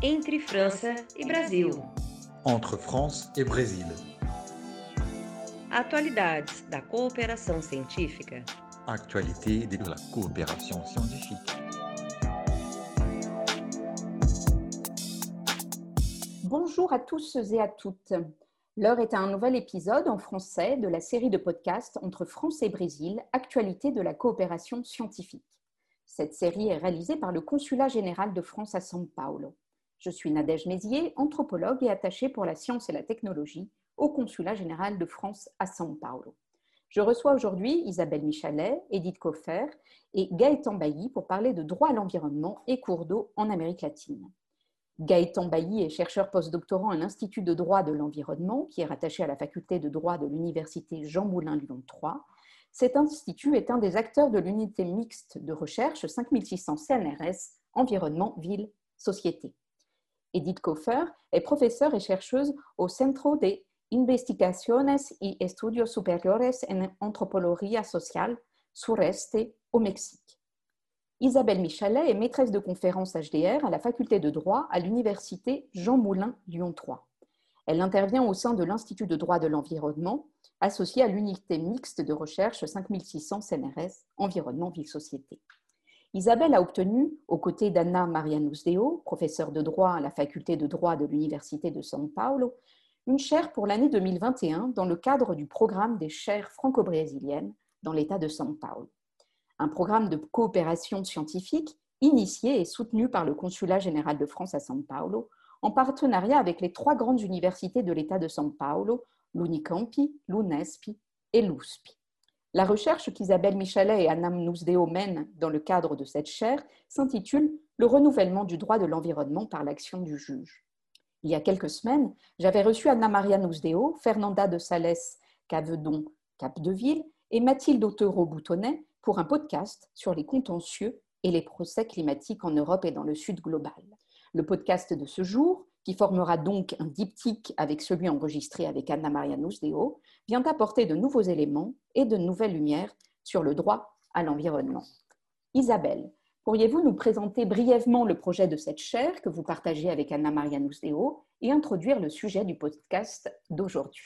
Entre França e Brasil. Entre France et Brésil. Atualidades da cooperação científica. Actualité de la coopération scientifique. Bonjour à tous et à toutes. L'heure est à un nouvel épisode en français de la série de podcasts Entre France et Brésil, Actualité de la coopération scientifique. Cette série est réalisée par le Consulat général de France à São Paulo. Je suis Nadège Mézier, anthropologue et attachée pour la science et la technologie au Consulat général de France à São Paulo. Je reçois aujourd'hui Isabelle Michalet, Edith Koffer et Gaëtan Bailly pour parler de droit à l'environnement et cours d'eau en Amérique latine. Gaëtan Bailly est chercheur postdoctorant à l'Institut de droit de l'environnement, qui est rattaché à la faculté de droit de l'Université Jean Moulin Lyon 3. Cet institut est un des acteurs de l'unité mixte de recherche 5600 CNRS Environnement, Ville, Société. Edith Koffer est professeure et chercheuse au Centro de Investigaciones y Estudios Superiores en Antropología Social, Sureste, au Mexique. Isabelle Michalet est maîtresse de conférences HDR à la faculté de droit à l'université Jean Moulin Lyon 3. Elle intervient au sein de l'Institut de droit de l'environnement, associé à l'unité mixte de recherche 5600 CNRS Environnement Ville Société. Isabelle a obtenu, aux côtés d'Anna Marianus Deo, professeure de droit à la faculté de droit de l'Université de São Paulo, une chaire pour l'année 2021 dans le cadre du programme des chaires franco-brésiliennes dans l'État de São Paulo. Un programme de coopération scientifique initié et soutenu par le Consulat général de France à São Paulo, en partenariat avec les trois grandes universités de l'État de São Paulo, l'Unicampi, l'UNESP et l'USP. La recherche qu'Isabelle Michalet et Anna Nousdeo mènent dans le cadre de cette chaire s'intitule Le renouvellement du droit de l'environnement par l'action du juge. Il y a quelques semaines, j'avais reçu Anna Maria Nousdeo, Fernanda de Sales Cavedon Capdeville et Mathilde Autereau-Boutonnet pour un podcast sur les contentieux et les procès climatiques en Europe et dans le Sud global. Le podcast de ce jour, qui formera donc un diptyque avec celui enregistré avec Anna Maria Nousdeo, vient apporter de nouveaux éléments et de nouvelles lumières sur le droit à l'environnement. Isabelle, pourriez-vous nous présenter brièvement le projet de cette chaire que vous partagez avec Anna Maria Nousdeo et introduire le sujet du podcast d'aujourd'hui?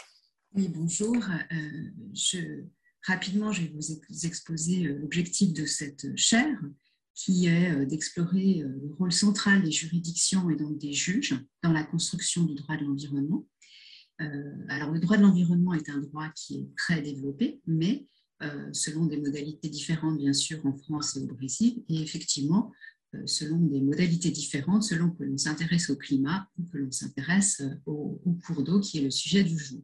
Oui, bonjour. Euh, rapidement, je vais vous exposer euh, l'objectif de cette chaire qui est euh, d'explorer le rôle central des juridictions et donc des juges dans la construction du droit de l'environnement euh, alors, le droit de l'environnement est un droit qui est très développé, mais euh, selon des modalités différentes, bien sûr, en France et au Brésil, et effectivement, euh, selon des modalités différentes, selon que l'on s'intéresse au climat ou que l'on s'intéresse au, cours d'eau, qui est le sujet du jour.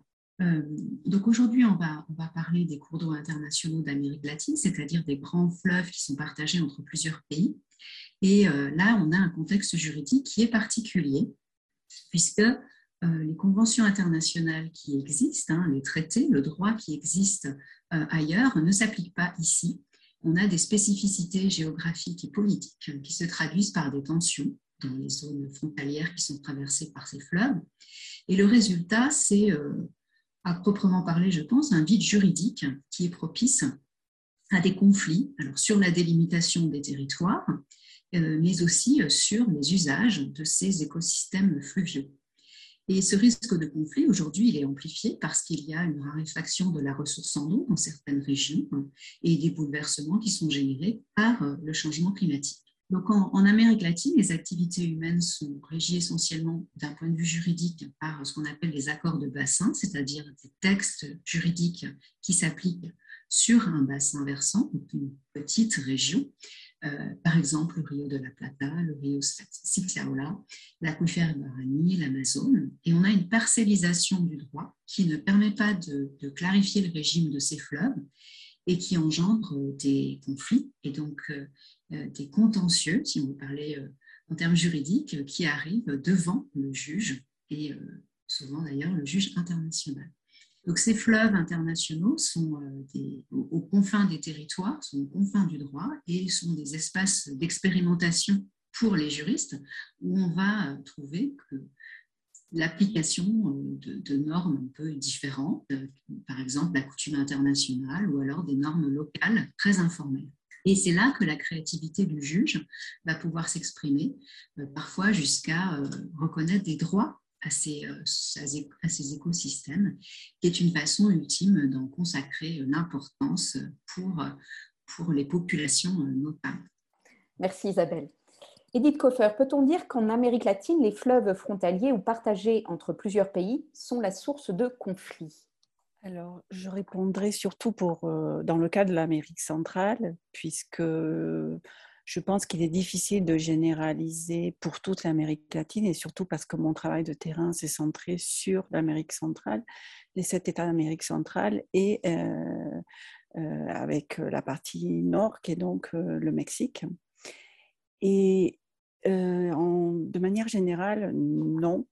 Donc aujourd'hui, on va, parler des cours d'eau internationaux d'Amérique latine, c'est-à-dire des grands fleuves qui sont partagés entre plusieurs pays. Et là, on a un contexte juridique qui est particulier, puisque euh, les conventions internationales qui existent, hein, les traités, le droit qui existe euh, ailleurs ne s'applique pas ici. On a des spécificités géographiques et politiques qui se traduisent par des tensions dans les zones frontalières qui sont traversées par ces fleuves. Et le résultat, c'est, euh, à proprement parler, je pense, un vide juridique qui est propice à des conflits alors sur la délimitation des territoires, mais aussi sur les usages de ces écosystèmes fluviaux. Et ce risque de conflit, aujourd'hui, il est amplifié parce qu'il y a une raréfaction de la ressource en eau dans certaines régions hein, et des bouleversements qui sont générés par euh, le changement climatique. Donc en, Amérique latine, les activités humaines sont régies essentiellement d'un point de vue juridique par ce qu'on appelle les accords de bassin, c'est-à-dire des textes juridiques qui s'appliquent sur un bassin versant, donc une petite région, euh, par exemple le Rio de la Plata, le Rio Siclaola, l'aquifère Guarani, l'Amazone. Et on a une parcellisation du droit qui ne permet pas de, clarifier le régime de ces fleuves et qui engendre des conflits et donc euh, des contentieux, si on veut parler en termes juridiques, qui arrivent devant le juge et souvent d'ailleurs le juge international. Donc ces fleuves internationaux sont euh, aux, confins des territoires, sont aux confins du droit et sont des espaces d'expérimentation pour les juristes où on va euh, trouver que l'application euh, de, normes un peu différentes, par exemple la coutume internationale ou alors des normes locales très informelles. Et c'est là que la créativité du juge va pouvoir s'exprimer, parfois jusqu'à reconnaître des droits à ces, à ces, écosystèmes, qui est une façon ultime d'en consacrer une importance pour, pour les populations notamment. Merci Isabelle. Edith Koffer, peut-on dire qu'en Amérique latine, les fleuves frontaliers ou partagés entre plusieurs pays sont la source de conflits? Alors, je répondrai surtout pour, euh, dans le cas de l'Amérique centrale, puisque je pense qu'il est difficile de généraliser pour toute l'Amérique latine, et surtout parce que mon travail de terrain s'est centré sur l'Amérique centrale, les sept États d'Amérique centrale, et euh, euh, avec la partie nord, qui est donc le Mexique. Et de manière générale, non.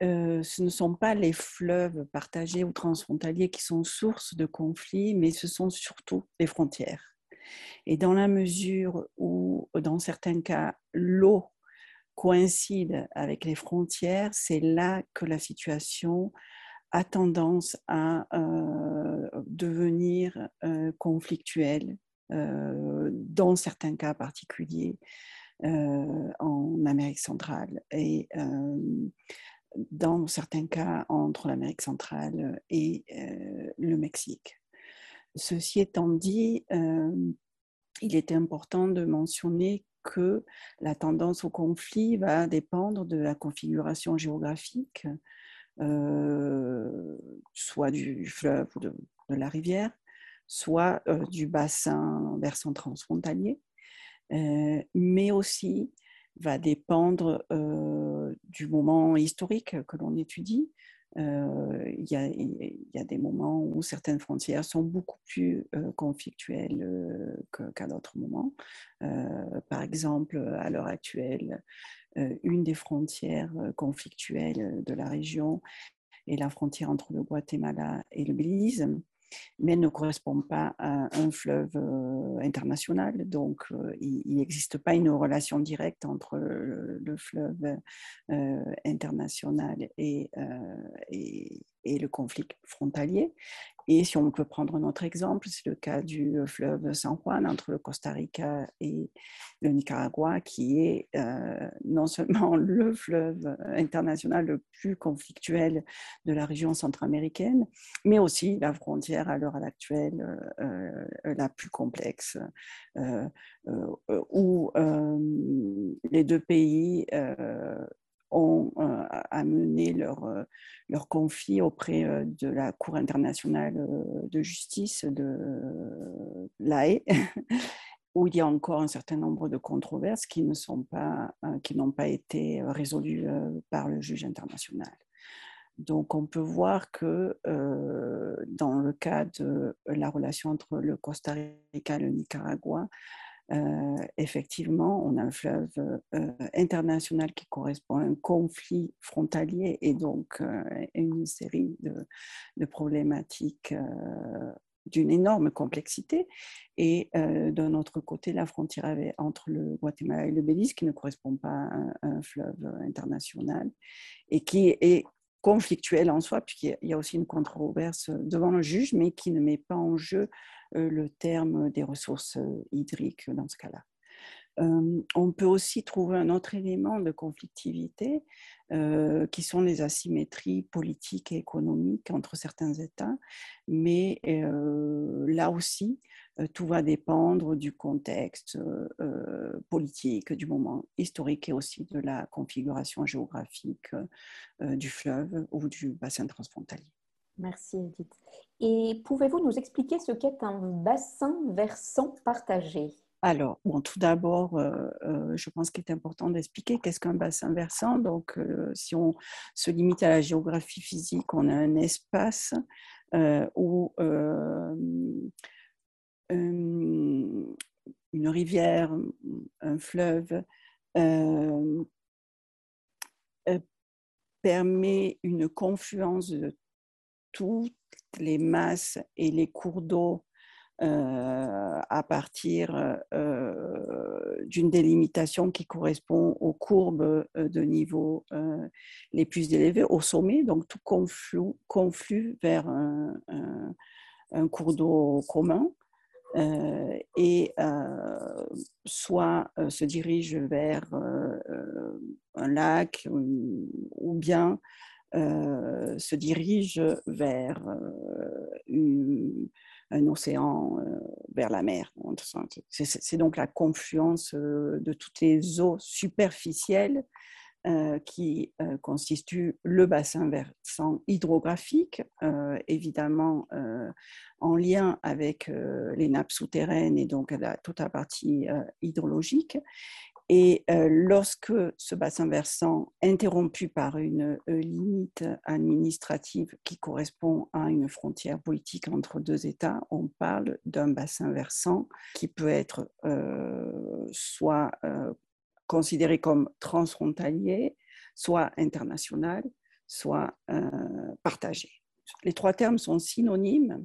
Ce ne sont pas les fleuves partagés ou transfrontaliers qui sont source de conflits, mais ce sont surtout les frontières. Et dans la mesure où, dans certains cas, l'eau coïncide avec les frontières, c'est là que la situation a tendance à devenir conflictuelle dans certains cas particuliers en Amérique centrale et dans certains cas entre l'Amérique centrale et le Mexique. Ceci étant dit, il est important de mentionner que la tendance au conflit va dépendre de la configuration géographique, soit du fleuve ou de la rivière, soit du bassin versant transfrontalier, mais aussi va dépendre du moment historique que l'on étudie. Il y, a, des moments où certaines frontières sont beaucoup plus conflictuelles qu'à d'autres moments. par exemple, à l'heure actuelle, une des frontières conflictuelles de la région est la frontière entre le Guatemala et le Belize mais ne correspond pas à un fleuve euh, international. Donc, euh, il n'existe pas une relation directe entre le, fleuve euh, international et, et, et, le conflit frontalier. Et si on peut prendre un autre exemple, c'est le cas du fleuve San Juan entre le Costa Rica et le Nicaragua, qui est euh, non seulement le fleuve international le plus conflictuel de la région centra-américaine, mais aussi la frontière à l'heure actuelle euh, la plus complexe, euh, où les deux pays ont euh, amené leur, euh, leur conflit auprès euh, de la Cour internationale de justice de l'AE, où il y a encore un certain nombre de controverses qui ne pas, qui n'ont pas été résolues par le juge international. Donc, on peut voir que dans le cas de la relation entre le Costa Rica et le Nicaragua, effectivement, on a un fleuve euh, international qui correspond à un conflit frontalier et donc euh, une série de, problématiques d'une énorme complexité. Et d'un autre côté, la frontière entre le Guatemala et le Belize, qui ne correspond pas à un, fleuve international et qui est conflictuel en soi, puisqu'il y a aussi une controverse devant le juge, mais qui ne met pas en jeu euh, le terme des ressources euh, hydriques dans ce cas-là. Euh, on peut aussi trouver un autre élément de conflictivité qui sont les asymétries politiques et économiques entre certains États, mais là aussi, tout va dépendre du contexte politique, du moment historique et aussi de la configuration géographique du fleuve ou du bassin transfrontalier. Merci Edith. Et pouvez-vous nous expliquer ce qu'est un bassin versant partagé? Alors, bon, tout d'abord, euh, euh, je pense qu'il est important d'expliquer qu'est-ce qu'un bassin versant. Donc, euh, si on se limite à la géographie physique, on a un espace où une rivière, un fleuve permet une confluence de toutes les masses et les cours d'eau euh, à partir euh, d'une délimitation qui correspond aux courbes euh, de niveau les plus élevés au sommet. Donc tout conflue vers un, cours d'eau commun. Et soit se dirige vers un lac ou bien se dirige vers un océan, vers la mer. C'est donc la confluence de toutes les eaux superficielles euh, qui euh, constitue le bassin versant hydrographique, euh, évidemment en lien avec les nappes souterraines et donc toute la partie hydrologique. Et lorsque ce bassin versant, interrompu par une limite administrative qui correspond à une frontière politique entre deux États, on parle d'un bassin versant qui peut être soit considéré comme transfrontalier, soit international, soit euh, partagé. Les trois termes sont synonymes.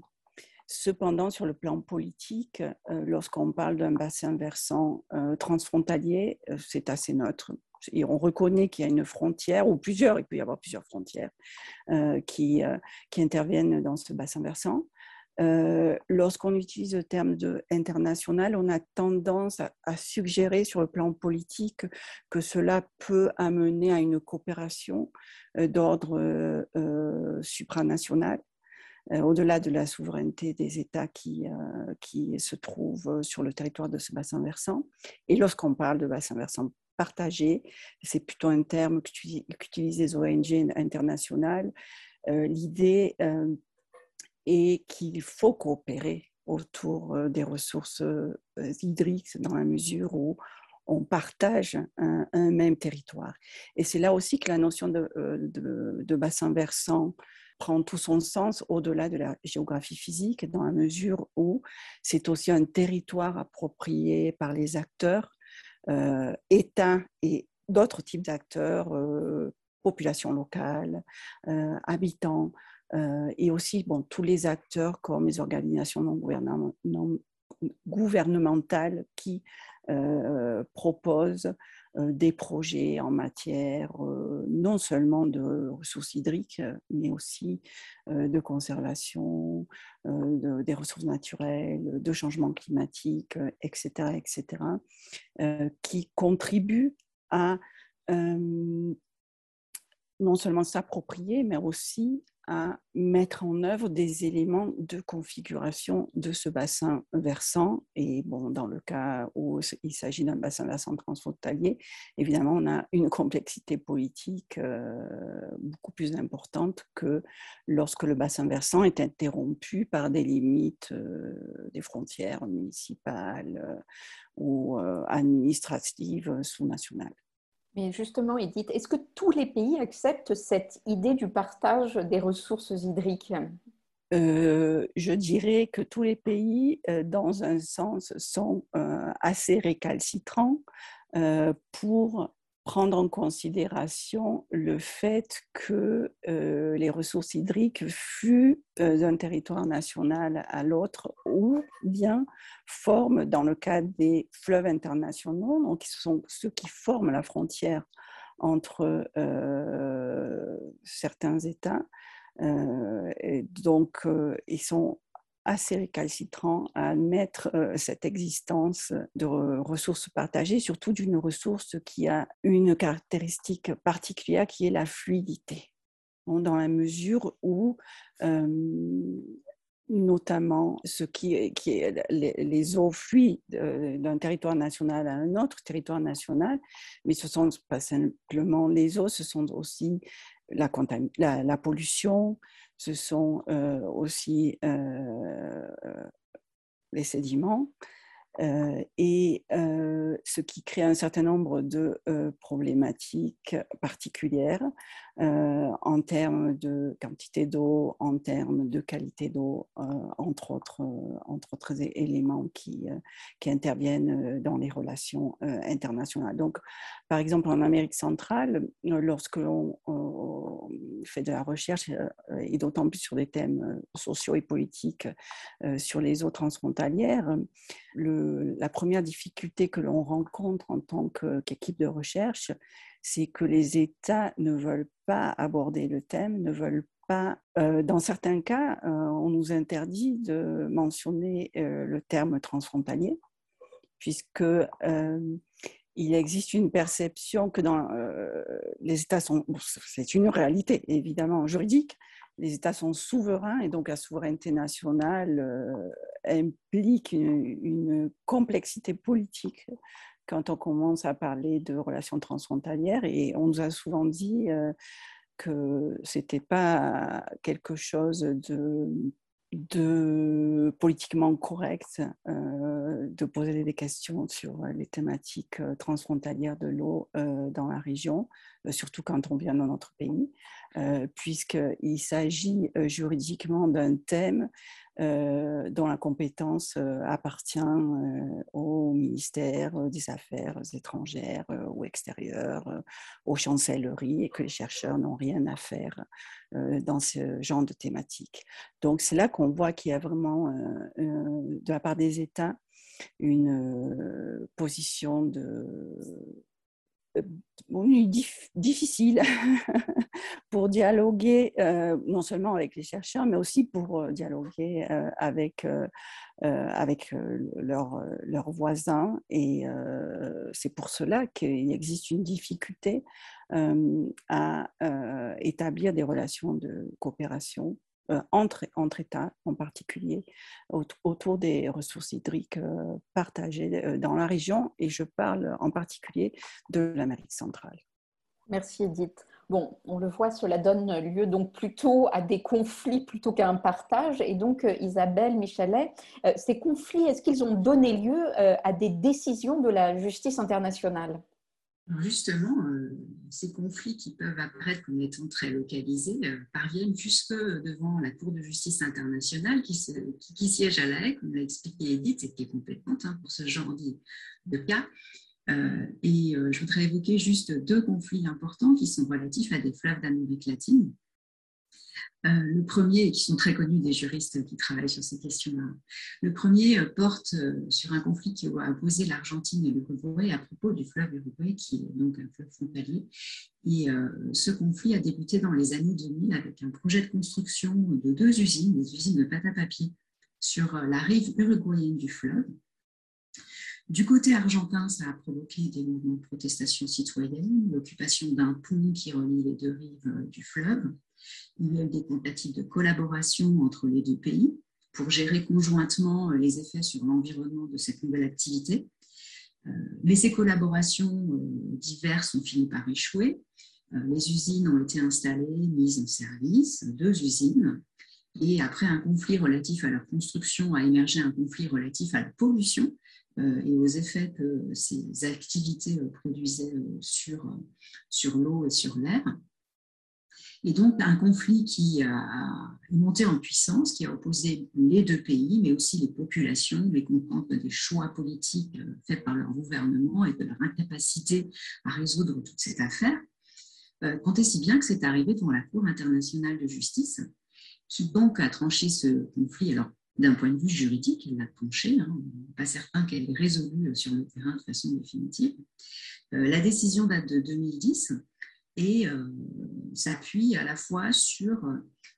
Cependant, sur le plan politique, euh, lorsqu'on parle d'un bassin versant euh, transfrontalier, c'est assez neutre. On reconnaît qu'il y a une frontière, ou plusieurs, il peut y avoir plusieurs frontières qui interviennent dans ce bassin versant. Euh, lorsqu'on utilise le terme de international, on a tendance à, suggérer sur le plan politique que cela peut amener à une coopération euh, d'ordre euh, supranational, au-delà de la souveraineté des États qui, qui se trouvent sur le territoire de ce bassin versant. Et lorsqu'on parle de bassin versant partagé, c'est plutôt un terme qu'utilisent les ONG internationales. L'idée et qu'il faut coopérer autour euh, des ressources euh, hydriques dans la mesure où on partage un, même territoire. Et c'est là aussi que la notion euh, de, bassin versant prend tout son sens au-delà de la géographie physique, dans la mesure où c'est aussi un territoire approprié par les acteurs, États et d'autres types d'acteurs, population locale, habitants, euh, et aussi bon, tous les acteurs comme les organisations non, gouvernementales qui euh, proposent euh, des projets en matière non seulement de ressources hydriques, mais aussi de conservation des ressources naturelles, de changement climatique, etc., etc., qui contribuent à non seulement s'approprier, mais aussi à mettre en œuvre des éléments de configuration de ce bassin versant. Et bon, dans le cas où il s'agit d'un bassin versant transfrontalier, évidemment, on a une complexité politique euh, beaucoup plus importante que lorsque le bassin versant est interrompu par des limites euh, des frontières municipales euh, ou administratives sous-nationales. Mais justement, Edith, est-ce que tous les pays acceptent cette idée du partage des ressources hydriques? Euh, je dirais que tous les pays, euh, dans un sens, sont euh, assez récalcitrants pour prendre en considération le fait que euh, les ressources hydriques fuient euh, d'un territoire national à l'autre ou bien forment, dans le cas des fleuves internationaux, donc ce sont ceux qui forment la frontière entre euh, certains États, donc ils sont assez récalcitrant à admettre cette existence de ressources partagées, surtout d'une ressource qui a une caractéristique particulière qui est la fluidité. dans la mesure où notamment ce qui les, eaux fuient d'un territoire national à un autre territoire national, mais ce sont pas simplement les eaux, ce sont aussi la pollution, ce sont euh, aussi euh, les sédiments, euh, et ce qui crée un certain nombre de problématiques particulières en termes de quantité d'eau, en termes de qualité d'eau, entre, autres, entre autres éléments qui, qui interviennent dans les relations internationales. Donc, par exemple, en Amérique centrale, lorsque l'on fait de la recherche, et d'autant plus sur des thèmes sociaux et politiques, sur les eaux transfrontalières, le, la première difficulté que l'on rencontre en tant qu'équipe de recherche, c'est que les États ne veulent pas aborder le thème, ne veulent pas, dans certains cas, on nous interdit de mentionner le terme transfrontalier, puisque il existe une perception que dans les États sont, c'est une réalité évidemment juridique, les États sont souverains et donc la souveraineté nationale implique une, complexité politique quand on commence à parler de relations transfrontalières. Et on nous a souvent dit que c'était pas quelque chose de de politiquement correct euh, de poser des questions sur les thématiques euh, transfrontalières de l'eau euh, dans la région, surtout quand on vient dans notre pays, puisqu'il s'agit juridiquement d'un thème euh, dont la compétence euh, appartient euh, au ministère des Affaires étrangères ou extérieures, aux chancelleries, et que les chercheurs n'ont rien à faire dans ce genre de thématique. Donc c'est là qu'on voit qu'il y a vraiment, de la part des États, une position de difficile pour dialoguer euh, non seulement avec les chercheurs, mais aussi pour euh, dialoguer euh, avec, avec leurs voisins. Et c'est pour cela qu'il existe une difficulté à établir des relations de coopération euh, entre, entre États en particulier, autour des ressources hydriques euh, partagées euh, dans la région, et je parle en particulier de l'Amérique centrale. Merci Edith. Bon, on le voit, cela donne lieu donc plutôt à des conflits plutôt qu'à un partage. Et donc, Isabelle Michelet, ces conflits, est-ce qu'ils ont donné lieu à des décisions de la justice internationale? Justement, euh, ces conflits qui peuvent apparaître comme étant très localisés euh, parviennent jusque devant la Cour de justice internationale qui, siège à La Haye, comme l'a expliqué Edith, et qui est compétente hein, pour ce genre de, cas. Euh, et je voudrais évoquer juste deux conflits importants qui sont relatifs à des fleuves d'Amérique latine. Euh, le premier, qui sont très connus des juristes qui travaillent sur ces questions-là, le premier euh, porte euh, sur un conflit qui a opposé l'Argentine et l'Uruguay à propos du fleuve Uruguay, qui est donc un fleuve frontalier. Et ce conflit a débuté dans les années 2000 avec un projet de construction de deux usines, des usines de pâte à papier, sur la rive uruguayenne du fleuve. Du côté argentin, ça a provoqué des mouvements de protestation citoyenne, l'occupation d'un pont qui relie les deux rives du fleuve, il y a eu des tentatives de collaboration entre les deux pays pour gérer conjointement euh, les effets sur l'environnement de cette nouvelle activité. Euh, mais ces collaborations euh, diverses ont fini par échouer. Les usines ont été installées, mises en service, deux usines. Et après un conflit relatif à leur construction, a émergé un conflit relatif à la pollution et aux effets que ces activités produisaient sur, sur l'eau et sur l'air. Et donc, un conflit qui a monté en puissance, qui a opposé les deux pays, mais aussi les populations, mécontentes des choix politiques euh, faits par leur gouvernement et de leur incapacité à résoudre toute cette affaire. Euh, tant et si bien que c'est arrivé devant la Cour internationale de justice, qui donc a tranché ce conflit? Alors, d'un point de vue juridique, elle l'a tranché, hein, pas certain qu'elle ait résolu sur le terrain de façon définitive. Euh, la décision date de 2010 et euh, s'appuie à la fois sur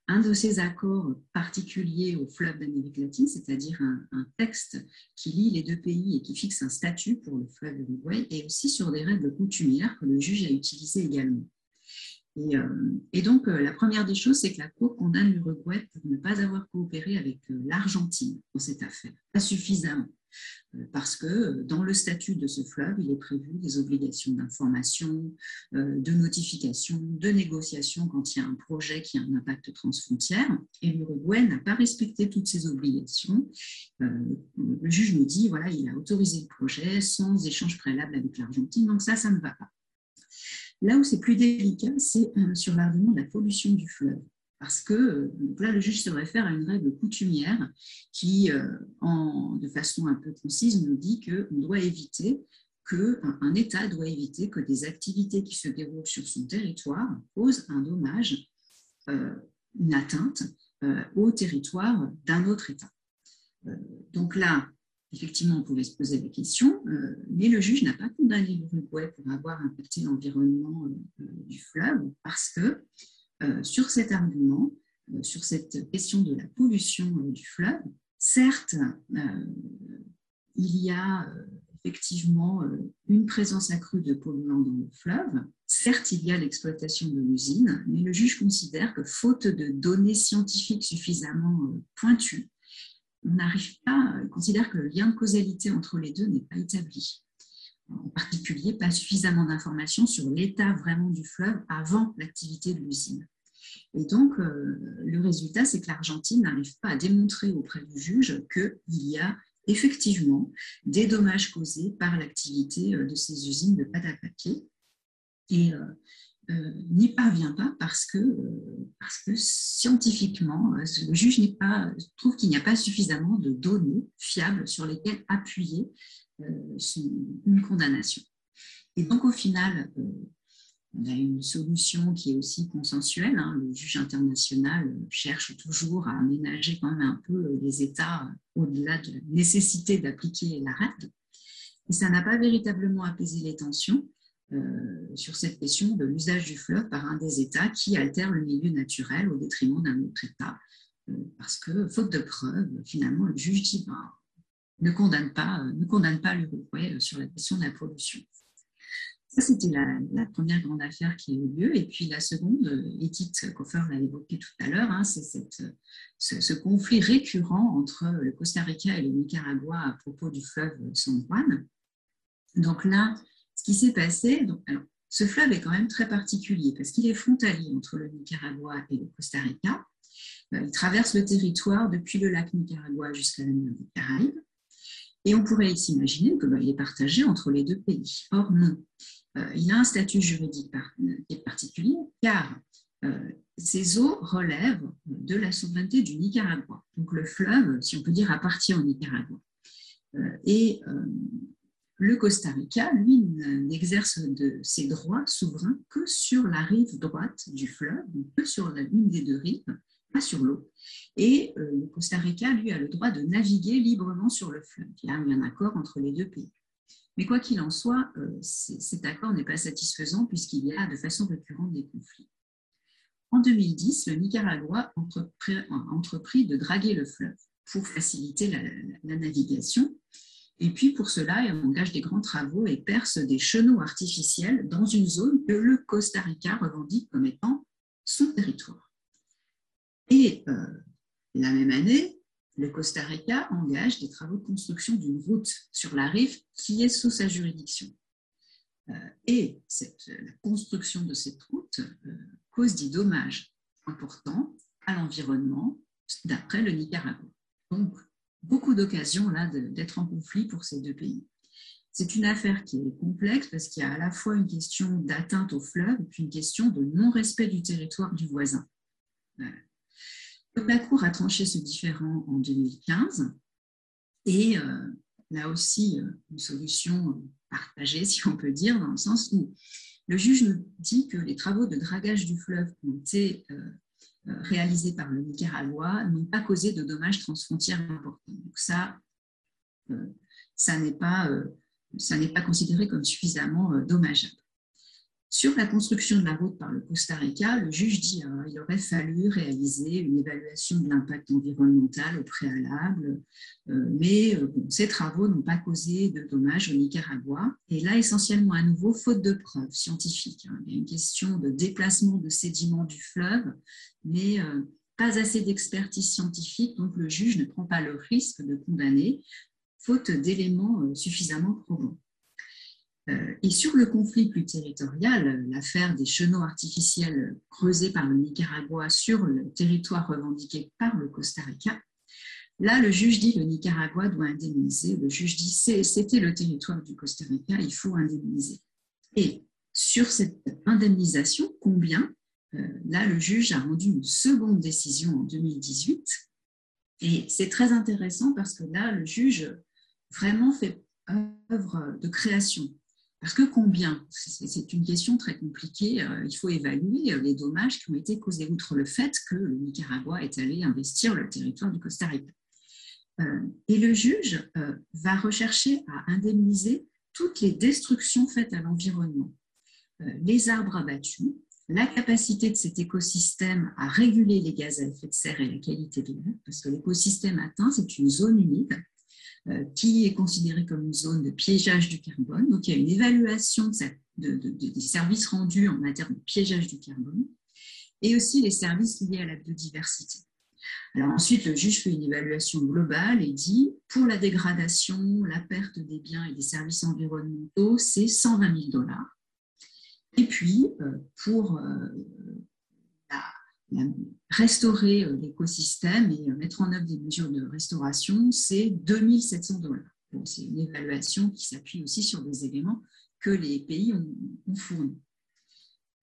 un de ces accords particuliers au fleuve d'Amérique latine, c'est-à-dire un, texte qui lie les deux pays et qui fixe un statut pour le fleuve Uruguay, et aussi sur des règles coutumières que le juge a utilisées également. Et, euh, et donc, euh, la première des choses, c'est que la Cour condamne l'Uruguay pour ne pas avoir coopéré avec l'Argentine dans cette affaire, pas suffisamment. Euh, parce que euh, dans le statut de ce fleuve, il est prévu des obligations d'information, euh, de notification, de négociation quand il y a un projet qui a un impact transfrontière. Et l'Uruguay n'a pas respecté toutes ces obligations. Le juge nous dit, voilà, il a autorisé le projet sans échange préalable avec l'Argentine, donc ça, ça ne va pas. Là où c'est plus délicat, c'est sur l'argument de la pollution du fleuve parce que là, le juge se réfère à une règle coutumière qui, euh, de façon un peu concise, nous dit qu'on doit éviter que un État doit éviter que des activités qui se déroulent sur son territoire causent un dommage, euh, une atteinte euh, au territoire d'un autre État. donc là, effectivement, on pouvait se poser la question, mais le juge n'a pas condamné l'Uruguay pour avoir impacté l'environnement du fleuve parce que euh, sur cet argument, sur cette question de la pollution du fleuve. Certes, il y a effectivement une présence accrue de polluants dans le fleuve. Certes, il y a l'exploitation de l'usine, mais le juge considère que faute de données scientifiques suffisamment pointues, on n'arrive pas, il considère que le lien de causalité entre les deux n'est pas établi. En particulier, pas suffisamment d'informations sur l'état vraiment du fleuve avant l'activité de l'usine. Et donc, euh, le résultat, c'est que l'Argentine n'arrive pas à démontrer auprès du juge qu'il y a effectivement des dommages causés par l'activité euh, de ces usines de pâte à papier. Euh, euh, n'y parvient pas parce que, euh, scientifiquement, euh, le juge pas, trouve qu'il n'y a pas suffisamment de données fiables sur lesquelles appuyer une condamnation. Et donc, au final, on a une solution qui est aussi consensuelle. Hein. Le juge international cherche toujours à aménager quand même un peu les États au-delà de la nécessité d'appliquer la. Et ça n'a pas véritablement apaisé les tensions. Euh, sur cette question de l'usage du fleuve par un des États qui altère le milieu naturel au détriment d'un autre État. Euh, parce que, faute de preuves, finalement, le juge dit ben, ne condamne pas, euh, ne condamne pas l'Uruguay sur la question de la pollution. Ça, c'était la, première grande affaire qui a eu lieu. Et puis la seconde, Edith Koffer l'a évoqué tout à l'heure, hein, c'est ce, ce, conflit récurrent entre le Costa Rica et le Nicaragua à propos du fleuve San Juan. Donc là, ce qui s'est passé, donc, alors, ce fleuve est quand même très particulier parce qu'il est frontalier entre le Nicaragua et le Costa Rica. Euh, il traverse le territoire depuis le lac Nicaragua jusqu'à la mer des Caraïbes. Et on pourrait s'imaginer qu'il bah, est partagé entre les deux pays. Or, non. Euh, il a un statut juridique qui est particulier car euh, eaux relèvent de la souveraineté du Nicaragua. Donc le fleuve, si on peut dire, appartient au Nicaragua. et le Costa Rica, lui, n'exerce de ses droits souverains que sur la rive droite du fleuve, que sur l'une des deux rives, pas sur l'eau. Et euh, le Costa Rica, lui, a le droit de naviguer librement sur le fleuve. Il y a un accord entre les deux pays. Mais quoi qu'il en soit, euh, cet accord n'est pas satisfaisant puisqu'il y a de façon récurrente des conflits. En 2010, le Nicaragua a entrepris de draguer le fleuve pour faciliter la navigation et puis pour cela, il engage des grands travaux et perce des chenaux artificiels dans une zone que le Costa Rica revendique comme étant son territoire. Et euh, la même année, le Costa Rica engage des travaux de construction d'une route sur la rive qui est sous sa juridiction. Euh, et la construction de cette route euh, cause des dommages importants à l'environnement d'après le Nicaragua. Beaucoup d'occasions là d'être en conflit pour ces deux pays. C'est une affaire qui est complexe parce qu'il y a à la fois une question d'atteinte au fleuve et puis une question de non-respect du territoire du voisin. La Cour a tranché ce différend en 2015 et euh, là aussi euh, une solution partagée, si on peut dire, dans le sens où le juge nous dit que les travaux de dragage du fleuve ont été euh, euh, réalisés par le Nicaragua n'ont pas causé de dommages transfrontières importants. Donc ça, euh, ça n'est pas, euh, ça n'est pas considéré comme suffisamment dommageable. Sur la construction de la route par le Costa Rica, le juge dit qu'il aurait fallu réaliser une évaluation de l'impact environnemental au préalable, euh, mais euh, ces travaux n'ont pas causé de dommages au Nicaragua. Et là, essentiellement, à nouveau, faute de preuves scientifiques. Hein. Il y a une question de déplacement de sédiments du fleuve, mais euh, pas assez d'expertise scientifique, donc le juge ne prend pas le risque de condamner, faute d'éléments suffisamment probants. Euh, et sur le conflit plus territorial, l'affaire des chenaux artificiels creusés par le Nicaragua sur le territoire revendiqué par le Costa Rica, là, le juge dit le Nicaragua doit indemniser. Le juge dit c'était le territoire du Costa Rica, il faut indemniser. Et sur cette indemnisation, combien euh, Là, le juge a rendu une seconde décision en 2018. Et c'est très intéressant parce que là, le juge vraiment fait œuvre de création. Parce que combien? C'est une question très compliquée. Euh, il faut évaluer euh, les dommages qui ont été causés, outre le fait que le Nicaragua est allé investir le territoire du Costa Rica. Euh, et le juge va rechercher à indemniser toutes les destructions faites à l'environnement. Les arbres abattus, la capacité de cet écosystème à réguler les gaz à effet de serre et la qualité de l'air, parce que l'écosystème atteint, c'est une zone humide qui est considérée comme une zone de piégeage du carbone. Donc, il y a une évaluation des services rendus en matière de piégeage du carbone et aussi les services liés à la biodiversité. Alors ensuite, le juge fait une évaluation globale et dit, pour la dégradation, la perte des biens et des services environnementaux, c'est 120 000 dollars. Et puis, euh, pour euh, restaurer euh, l'écosystème et mettre en œuvre des mesures de restauration, c'est 2700 dollars. c'est une évaluation qui s'appuie aussi sur des éléments que les pays ont, fournis.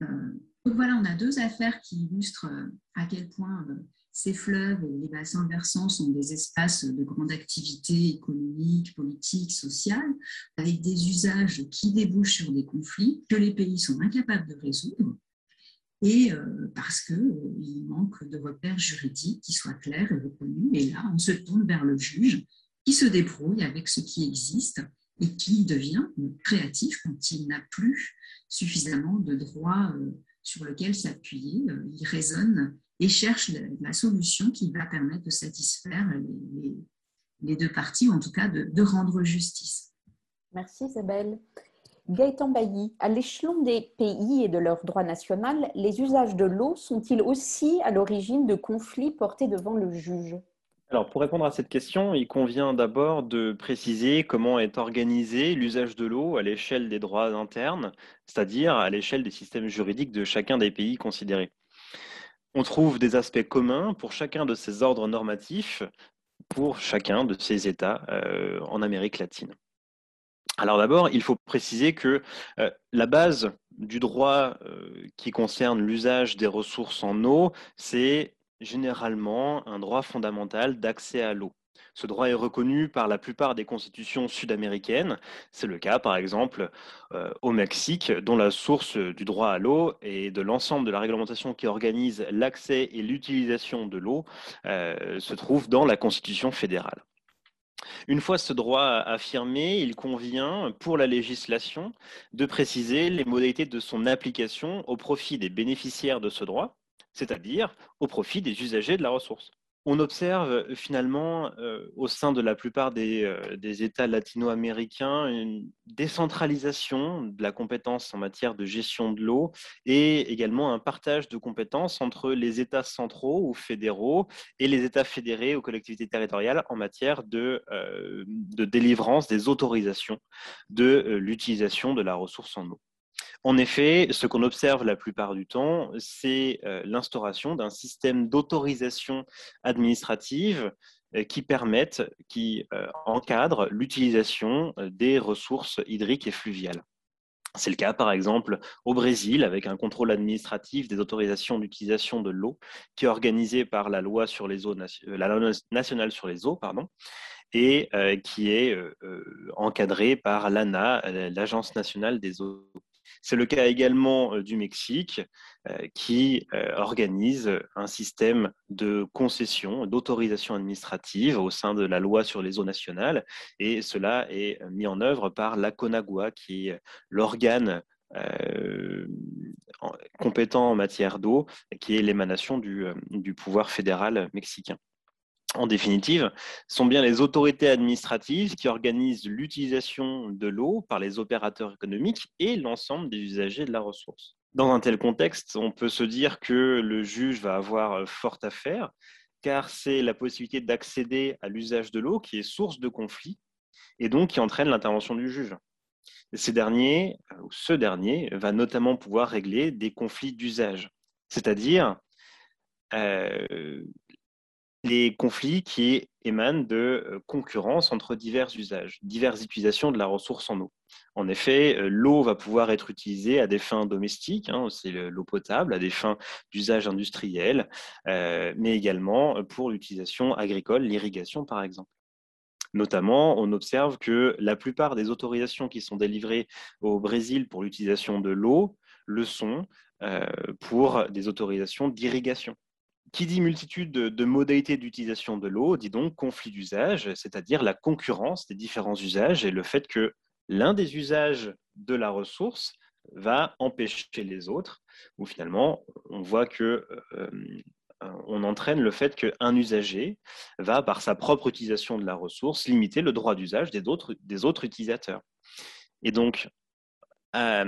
donc voilà, on a deux affaires qui illustrent à quel point ces fleuves et les bassins versants sont des espaces de grande activité économique, politique, sociale, avec des usages qui débouchent sur des conflits que les pays sont incapables de résoudre, et euh, parce qu'il euh, manque de repères juridiques qui soient clairs et reconnus. Et là, on se tourne vers le juge qui se débrouille avec ce qui existe et qui devient créatif quand il n'a plus suffisamment de droits euh, sur lesquels s'appuyer. Il raisonne et cherche la, solution qui va permettre de satisfaire les, deux parties, ou en tout cas de, rendre justice. Merci Isabelle. Gaëtan Bailly, à l'échelon des pays et de leur droit national, les usages de l'eau sont-ils aussi à l'origine de conflits portés devant le juge? Alors, pour répondre à cette question, il convient d'abord de préciser comment est organisé l'usage de l'eau à l'échelle des droits internes, c'est-à-dire à l'échelle des systèmes juridiques de chacun des pays considérés on trouve des aspects communs pour chacun de ces ordres normatifs, pour chacun de ces États euh, en Amérique latine. Alors d'abord, il faut préciser que euh, la base du droit euh, qui concerne l'usage des ressources en eau, c'est généralement un droit fondamental d'accès à l'eau. Ce droit est reconnu par la plupart des constitutions sud-américaines. C'est le cas, par exemple, euh, au Mexique, dont la source du droit à l'eau et de l'ensemble de la réglementation qui organise l'accès et l'utilisation de l'eau se trouve dans la constitution fédérale. Une fois ce droit affirmé, il convient, pour la législation, de préciser les modalités de son application au profit des bénéficiaires de ce droit, c'est-à-dire au profit des usagers de la ressource. On observe euh, finalement euh, au sein de la plupart euh, des, États latino-américains une décentralisation de la compétence en matière de gestion de l'eau et également un partage de compétences entre les États centraux ou fédéraux et les États fédérés aux collectivités territoriales en matière de délivrance des autorisations de l'utilisation de la ressource en eau. En effet, ce qu'on observe la plupart du temps, c'est euh, l'instauration d'un système d'autorisation administrative euh, qui permettent, qui euh, encadre l'utilisation des ressources hydriques et fluviales. C'est le cas, par exemple, au Brésil, avec un contrôle administratif des autorisations d'utilisation de l'eau, qui est organisé par la loi, sur les eaux, nationale sur les eaux, pardon, et qui est encadré par l'ANA, l'Agence nationale des eaux. C'est le cas également euh, du Mexique, euh, qui euh, organise un système de concession, d'autorisation administrative au sein de la loi sur les eaux nationales, et cela est mis en œuvre par la CONAGUA, qui est l'organe compétent en matière d'eau, qui est l'émanation du pouvoir fédéral mexicain en définitive, sont bien les autorités administratives qui organisent l'utilisation de l'eau par les opérateurs économiques et l'ensemble des usagers de la ressource. Dans un tel contexte, on peut se dire que le juge va avoir euh, fort à faire, car c'est la possibilité d'accéder à l'usage de l'eau qui est source de conflit et donc qui entraîne l'intervention du juge. Ces derniers, euh, ou ce dernier, va notamment pouvoir régler des conflits d'usage, c'est-à-dire euh, les conflits qui émanent de euh, concurrence entre divers usages, diverses utilisations de la ressource en eau. En effet, euh, l'eau va pouvoir être utilisée à des fins domestiques, hein, c'est l'eau potable, à des fins d'usage industriel, euh, mais également pour l'utilisation agricole, l'irrigation par exemple. Notamment, on observe que la plupart des autorisations qui sont délivrées au Brésil pour l'utilisation de l'eau le sont pour des autorisations d'irrigation. Qui dit multitude de, modalités d'utilisation de l'eau, dit donc conflit d'usage, c'est-à-dire la concurrence des différents usages et le fait que l'un des usages de la ressource va empêcher les autres, ou finalement, on voit que on entraîne le fait qu'un usager va, par sa propre utilisation de la ressource, limiter le droit d'usage des autres, des autres utilisateurs. Et donc, à,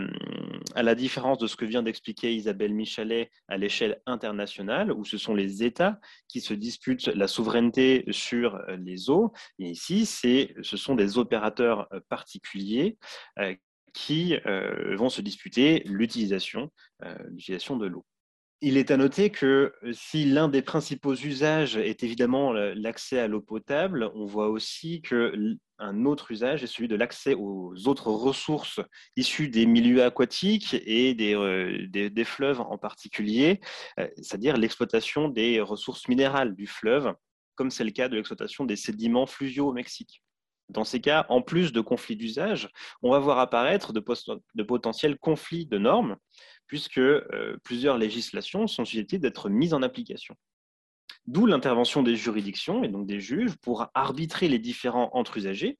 la différence de ce que vient d'expliquer Isabelle Michalet à l'échelle internationale, où ce sont les États qui se disputent la souveraineté sur euh, les eaux, et ici, ce sont des opérateurs euh, particuliers euh, qui vont se disputer l'utilisation de l'eau. Il est à noter que euh, si l'un des principaux usages est évidemment l'accès à l'eau potable, on voit aussi qu'un autre usage est celui de l'accès aux autres ressources issues des milieux aquatiques et des, euh, fleuves en particulier, euh, c'est-à-dire l'exploitation des ressources minérales du fleuve, comme c'est le cas de l'exploitation des sédiments fluviaux au Mexique. Dans ces cas, en plus de conflits d'usage, on va voir apparaître de potentiels conflits de normes puisque euh, plusieurs législations sont susceptibles d'être mises en application. D'où l'intervention des juridictions et donc des juges pour arbitrer les différents entre usagers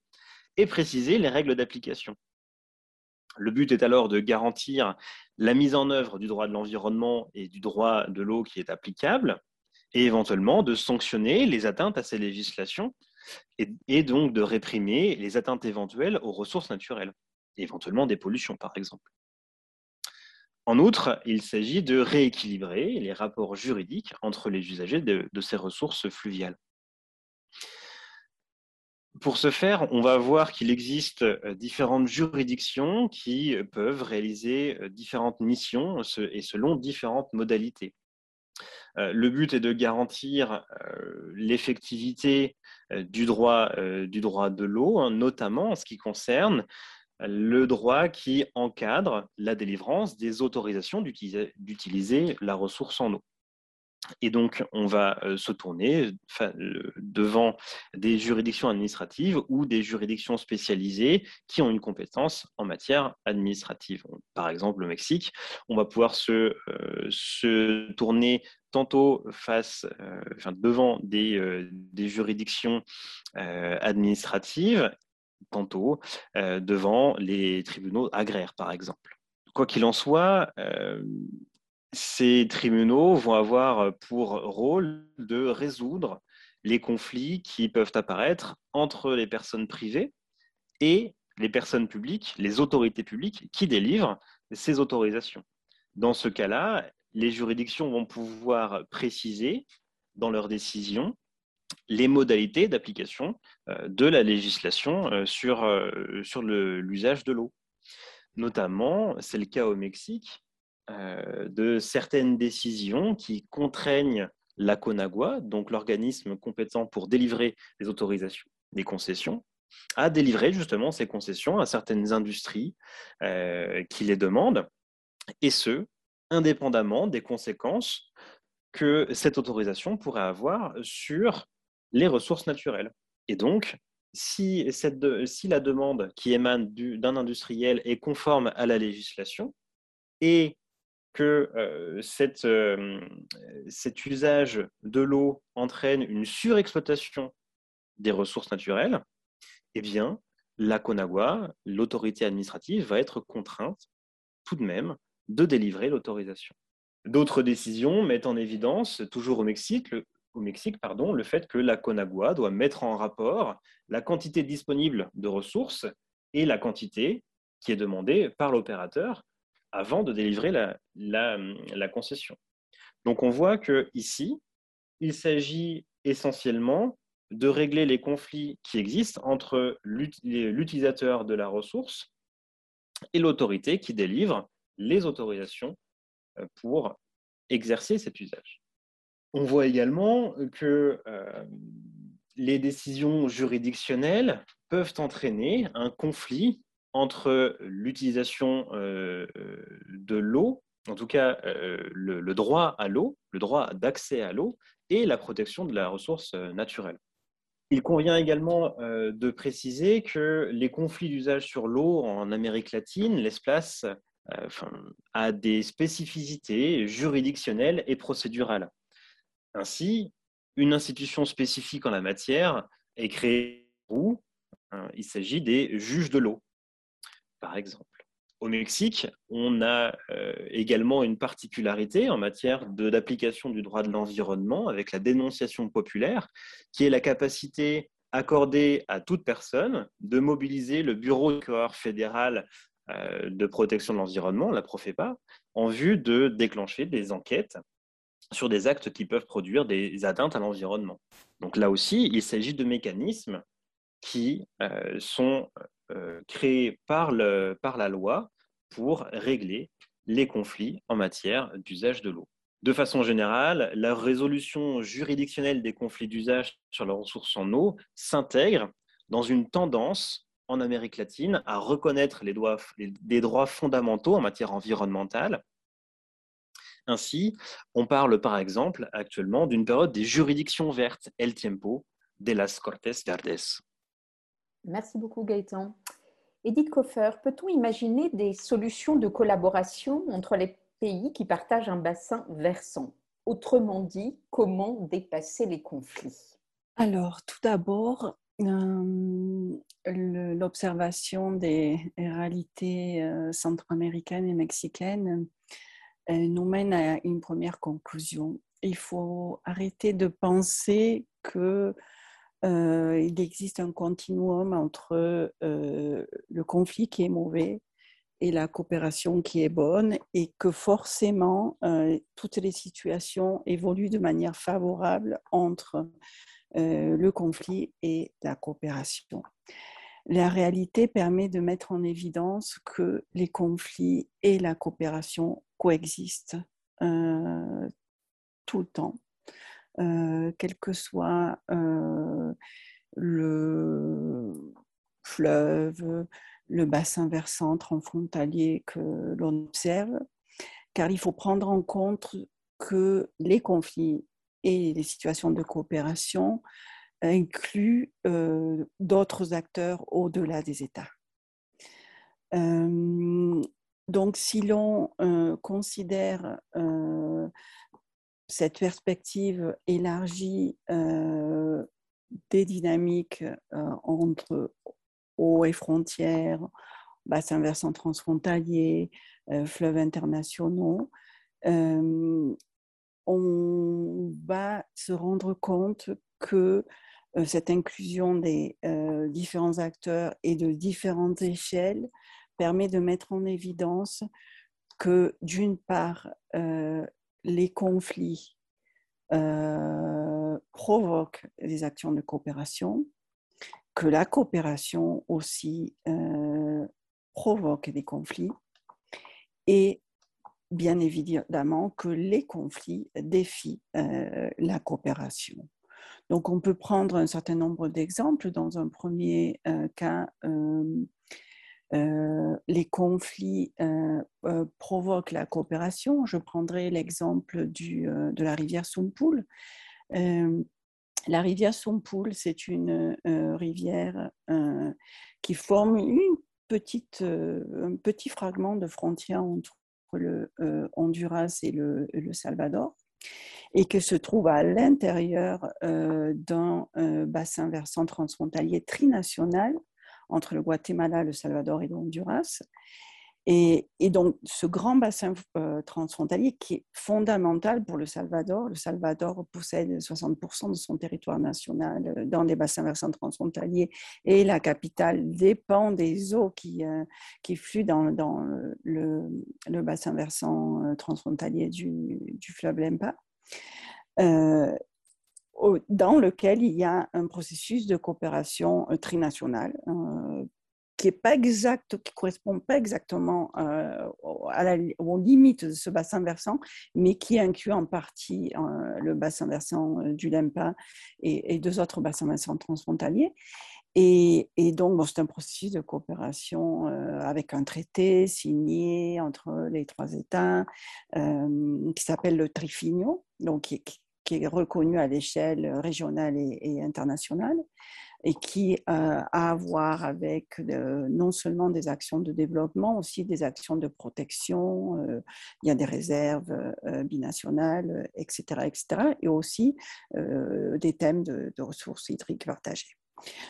et préciser les règles d'application. Le but est alors de garantir la mise en œuvre du droit de l'environnement et du droit de l'eau qui est applicable, et éventuellement de sanctionner les atteintes à ces législations, et, donc de réprimer les atteintes éventuelles aux ressources naturelles, éventuellement des pollutions par exemple. En outre, il s'agit de rééquilibrer les rapports juridiques entre les usagers de, ces ressources fluviales. Pour ce faire, on va voir qu'il existe euh, différentes juridictions qui euh, peuvent réaliser euh, différentes missions et selon différentes modalités. Le but est de garantir l'effectivité du droit, de l'eau, hein, notamment en ce qui concerne le droit qui encadre la délivrance des autorisations d'utiliser la ressource en eau. Et donc, on va euh, se tourner devant des juridictions administratives ou des juridictions spécialisées qui ont une compétence en matière administrative. Par exemple, au Mexique, on va pouvoir se, euh, tourner tantôt face, euh, devant des juridictions administratives tantôt euh, devant les tribunaux agraires, par exemple. Quoi qu'il en soit, euh, ces tribunaux vont avoir pour rôle de résoudre les conflits qui peuvent apparaître entre les personnes privées et les personnes publiques, les autorités publiques qui délivrent ces autorisations. Dans ce cas-là, les juridictions vont pouvoir préciser dans leurs décisions les modalités d'application euh, de la législation euh, sur, euh, sur l'usage de l'eau. Notamment, c'est le cas au Mexique, de certaines décisions qui contraignent la CONAGUA, donc l'organisme compétent pour délivrer les autorisations, les concessions, à délivrer justement ces concessions à certaines industries qui les demandent, et ce, indépendamment des conséquences que cette autorisation pourrait avoir sur les ressources naturelles. Et donc, si, la demande qui émane d'un industriel est conforme à la législation et que euh, euh, cet usage de l'eau entraîne une surexploitation des ressources naturelles, eh bien, la CONAGUA, l'autorité administrative, va être contrainte tout de même de délivrer l'autorisation. D'autres décisions mettent en évidence, toujours au Mexique, le, au Mexique pardon, le fait que la Conagua doit mettre en rapport la quantité disponible de ressources et la quantité qui est demandée par l'opérateur avant de délivrer la, concession. Donc on voit que ici, il s'agit essentiellement de régler les conflits qui existent entre l'utilisateur de la ressource et l'autorité qui délivre les autorisations euh, pour exercer cet usage. On voit également que euh, les décisions juridictionnelles peuvent entraîner un conflit entre l'utilisation euh, de l'eau, en tout cas euh, le, droit à l'eau, le droit d'accès à l'eau et la protection de la ressource naturelle. Il convient également de préciser que les conflits d'usage sur l'eau en Amérique latine laissent place à des spécificités juridictionnelles et procédurales. Ainsi, une institution spécifique en la matière est créée où hein, il s'agit des juges de l'eau, par exemple. au Mexique, on a euh, également une particularité en matière d'application du droit de l'environnement avec la dénonciation populaire, qui est la capacité accordée à toute personne de mobiliser le Bureau du corps fédéral euh, de protection de l'environnement, la Profepa, en vue de déclencher des enquêtes sur des actes qui peuvent produire des atteintes à l'environnement. Donc là aussi, il s'agit de mécanismes qui euh, sont créés par, le, par la loi pour régler les conflits en matière d'usage de l'eau. De façon générale, la résolution juridictionnelle des conflits d'usage sur les ressources en eau s'intègre dans une tendance en Amérique latine à reconnaître les droits, droits fondamentaux en matière environnementale. Ainsi, on parle par exemple actuellement d'une période des juridictions vertes, El Tiempo de las Cortes Verdes. Merci beaucoup Gaëtan. Edith Koffer, peut-on imaginer des solutions de collaboration entre les pays qui partagent un bassin versant? Autrement dit, comment dépasser les conflits? Alors, tout d'abord, euh, l'observation des réalités euh, centra-américaines et mexicaines euh, nous mène à une première conclusion. Il faut arrêter de penser que euh, il existe un continuum entre euh, le conflit qui est mauvais et la coopération qui est bonne et que forcément euh, toutes les situations évoluent de manière favorable entre le conflit et la coopération. La réalité permet de mettre en évidence que les conflits et la coopération coexistent tout le temps euh, quel que soit euh, le fleuve, le bassin versant transfrontalier que l'on observe, car il faut prendre en compte que les conflits et les situations de coopération incluent euh, d'autres acteurs au-delà des États. Donc, si l'on considère cette perspective élargie euh, des dynamiques euh, entre eau et frontières, bassins versants transfrontaliers, euh, fleuves internationaux, on va se rendre compte que cette inclusion des différents acteurs et de différentes échelles permet de mettre en évidence que d'une part, les conflits euh, provoquent des actions de coopération, que la coopération aussi euh, provoque des conflits et bien évidemment que les conflits défient euh, la coopération. Donc on peut prendre un certain nombre d'exemples. Dans un premier cas, euh, les conflits euh, euh, provoquent la coopération. Je prendrai l'exemple de la rivière Sompul. la rivière Sompul, c'est une rivière qui forme une petite, un petit fragment de frontière entre le Honduras et le, le, Salvador et que se trouve à l'intérieur d'un bassin versant transfrontalier trinational entre le Guatemala, le Salvador et le Honduras. Et, donc, ce grand bassin euh, transfrontalier qui est fondamental pour le Salvador, le Salvador possède 60% de son territoire national euh, dans des bassins versants transfrontaliers. Et la capitale dépend des eaux qui, euh, qui fluent dans, le, bassin versant transfrontalier du, du fleuve Lempa dans lequel il y a un processus de coopération euh, trinationale euh, qui est pas exact, qui correspond pas exactement euh, à la, aux limites de ce bassin versant, mais qui inclut en partie le bassin versant du Lempa et, deux autres bassins versants transfrontaliers. Et, donc, c'est un processus de coopération avec un traité signé entre les trois États qui s'appelle le Trifigno, donc qui, qui est reconnu à l'échelle régionale et, internationale et qui euh, a à voir avec euh, non seulement des actions de développement, aussi des actions de protection, euh, il y a des réserves binationales, etc., etc., et aussi des thèmes de, ressources hydriques partagées.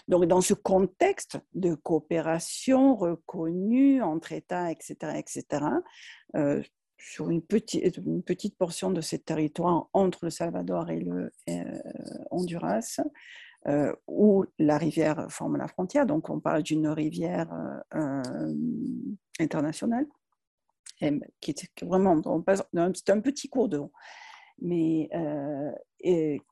Donc, dans ce contexte de coopération reconnue entre États, etc., etc., sur une petite, une petite portion de ces territoires entre le Salvador et le euh, Honduras, euh, où la rivière forme la frontière. Donc, on parle d'une rivière internationale, qui est vraiment, c'est un petit cours d'eau, mais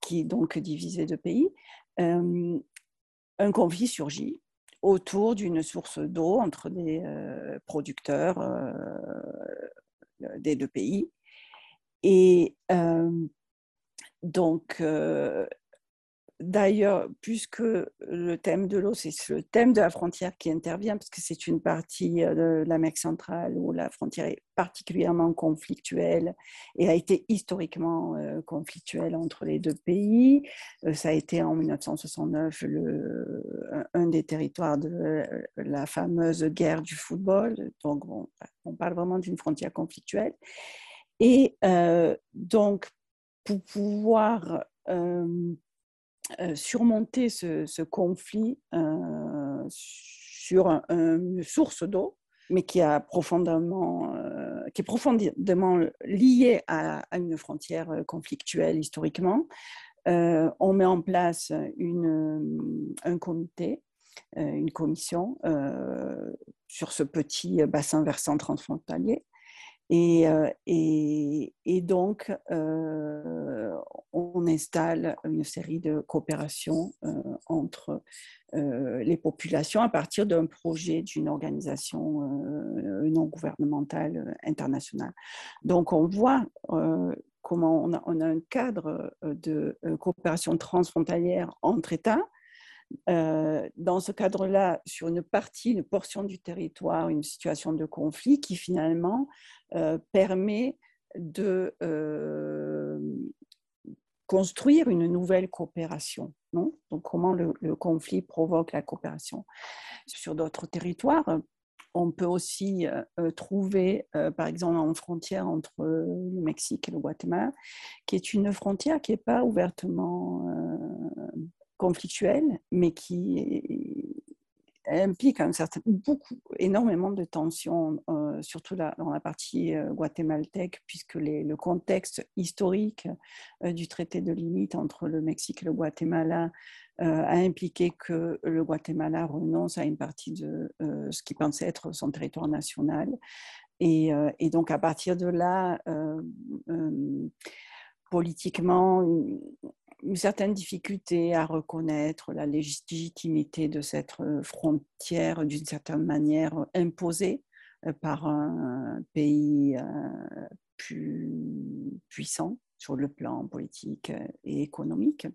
qui est donc divisé de pays. Un conflit surgit autour d'une source d'eau entre des euh, producteurs euh, des deux pays. Et euh, donc, D'ailleurs, puisque le thème de l'eau, c'est le thème de la frontière qui intervient, parce que c'est une partie euh, de l'Amérique centrale où la frontière est particulièrement conflictuelle et a été historiquement euh, conflictuelle entre les deux pays. Euh, ça a été en 1969 le, un des territoires de la fameuse guerre du football. Donc, on parle vraiment d'une frontière conflictuelle. Et donc, pour pouvoir surmonter ce, conflit euh, sur une source d'eau, mais qui, euh, est profondément liée à, une frontière conflictuelle historiquement. on met en place une, un comité, une commission sur ce petit bassin versant transfrontalier euh, et, donc, euh, on installe une série de coopérations euh, entre les populations à partir d'un projet d'une organisation non gouvernementale internationale. Donc, on voit comment a, on a, un cadre de coopération transfrontalière entre États euh, dans ce cadre-là, sur une partie, une portion du territoire, une situation de conflit qui finalement euh, permet de euh, construire une nouvelle coopération. Donc, comment le, conflit provoque la coopération? Sur d'autres territoires, on peut aussi trouver, par exemple, en frontière entre le Mexique et le Guatemala, qui est une frontière qui n'est pas ouvertement conflictuelle, mais qui implique un certain, beaucoup, énormément de tensions, euh, surtout dans la partie euh, guatémaltèque, puisque le contexte historique euh, du traité de limite entre le Mexique et le Guatemala a impliqué que le Guatemala renonce à une partie de ce qui pensait être son territoire national. Et donc à partir de là, politiquement, une certaine difficulté à reconnaître la légitimité de cette euh, frontière d'une certaine manière euh, imposée euh, par un pays plus puissant sur le plan politique et économique.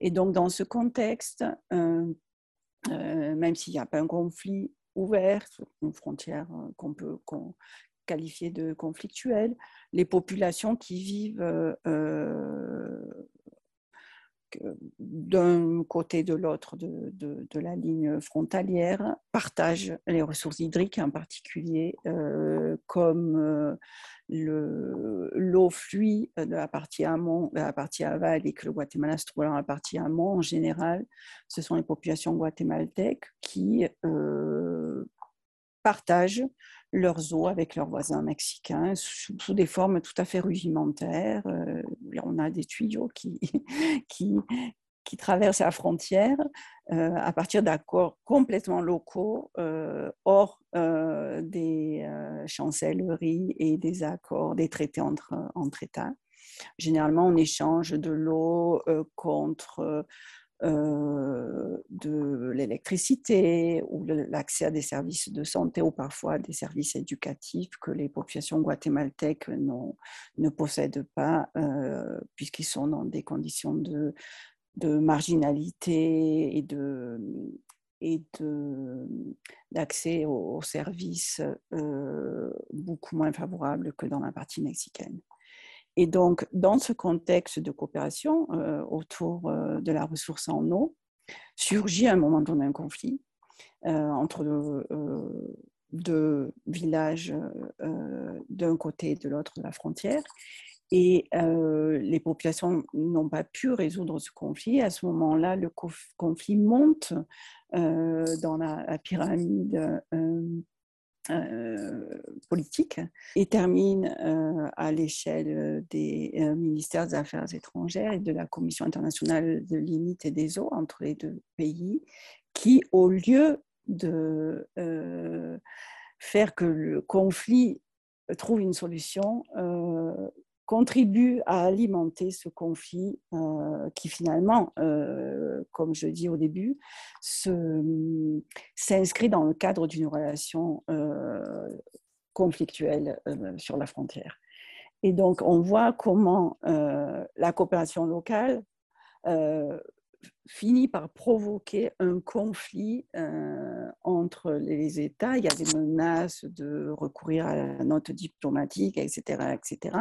Et donc dans ce contexte, même s'il n'y a pas un conflit ouvert, une frontière qu'on peut qualifier de conflictuelle, les populations qui vivent d'un côté de l'autre de, de, la ligne frontalière partagent les ressources hydriques en particulier, euh, comme euh, l'eau fluide de la partie amont, de la partie aval et que le Guatemala se trouve dans la partie amont en général. Ce sont les populations guatémaltèques qui euh, partagent leurs eaux avec leurs voisins mexicains sous, des formes tout à fait rudimentaires. Euh, on a des tuyaux qui, qui, traversent la frontière euh, à partir d'accords complètement locaux, euh, hors des chancelleries et des accords, des traités entre, entre États. Généralement, on échange de l'eau contre euh, de l'électricité ou l'accès à des services de santé ou parfois des services éducatifs que les populations guatémaltèques ne possèdent pas euh, puisqu'ils sont dans des conditions de, de marginalité et de et d'accès aux, services euh, beaucoup moins favorables que dans la partie mexicaine. Et donc, dans ce contexte de coopération euh, autour euh, de la ressource en eau, surgit à un moment donné un conflit euh, entre deux villages d'un côté et de l'autre de la frontière. Et les populations n'ont pas pu résoudre ce conflit. À ce moment-là, le conflit monte dans la, pyramide politique et termine à l'échelle des ministères des Affaires étrangères et de la Commission internationale de limite et des eaux entre les deux pays, qui, au lieu de faire que le conflit trouve une solution, contribue à alimenter ce conflit euh, qui finalement, euh, comme je dis au début, s'inscrit dans le cadre d'une relation euh, conflictuelle sur la frontière. Et donc, on voit comment la coopération locale finit par provoquer un conflit euh, entre les États. Il y a des menaces de recourir à la note diplomatique, etc., etc.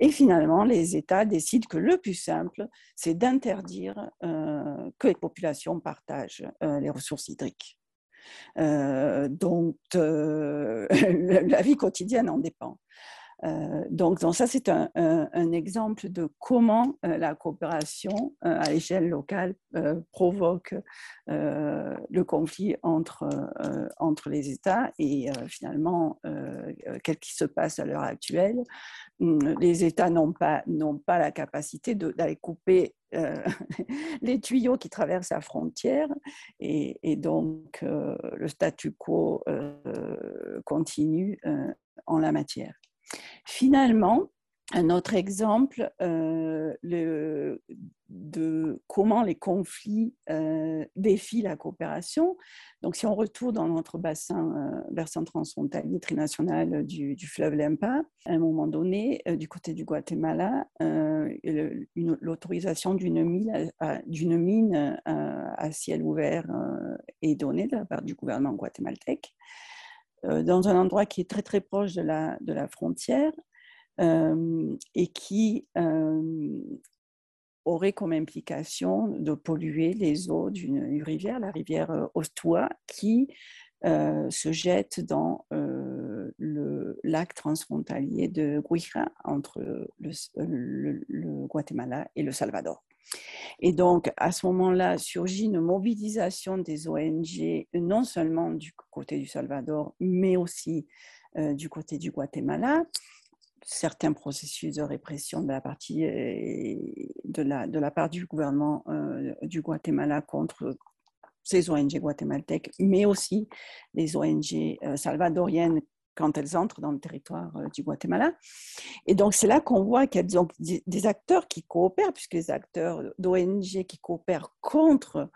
Et finalement, les États décident que le plus simple, c'est d'interdire euh, que les populations partagent euh, les ressources hydriques. donc, la vie quotidienne en dépend. Euh, donc, ça, c'est un, exemple de comment euh, la coopération euh, à l'échelle locale provoque le conflit entre, entre les États et finalement, qu'est-ce qui se passe à l'heure actuelle hum, Les États n'ont pas, pas la capacité d'aller couper les tuyaux qui traversent la frontière et donc le statu quo continue en la matière. Finalement, un autre exemple euh, de comment les conflits euh, défient la coopération. Donc, si on retourne dans notre bassin, euh, transfrontalier trinational du, fleuve Lempa, à un moment donné, du côté du Guatemala, l'autorisation d'une mine à ciel ouvert est donnée de la part du gouvernement guatémaltèque. Euh, dans un endroit qui est très très proche de la, de la frontière euh, et qui euh, aurait comme implication de polluer les eaux d'une rivière, la rivière Ostua, qui se jette dans le lac transfrontalier de Guija entre le, Guatemala et le Salvador. Et donc, à ce moment-là, surgit une mobilisation des ONG, non seulement du côté du Salvador, mais aussi euh, du côté du Guatemala. Certains processus de répression de la, euh, part du gouvernement euh, du Guatemala contre ces ONG guatémaltèques, mais aussi les ONG salvadoriennes quand elles entrent dans le territoire euh, du Guatemala. Et donc, c'est là qu'on voit y a des acteurs qui coopèrent, puisque les acteurs d'ONG qui coopèrent contre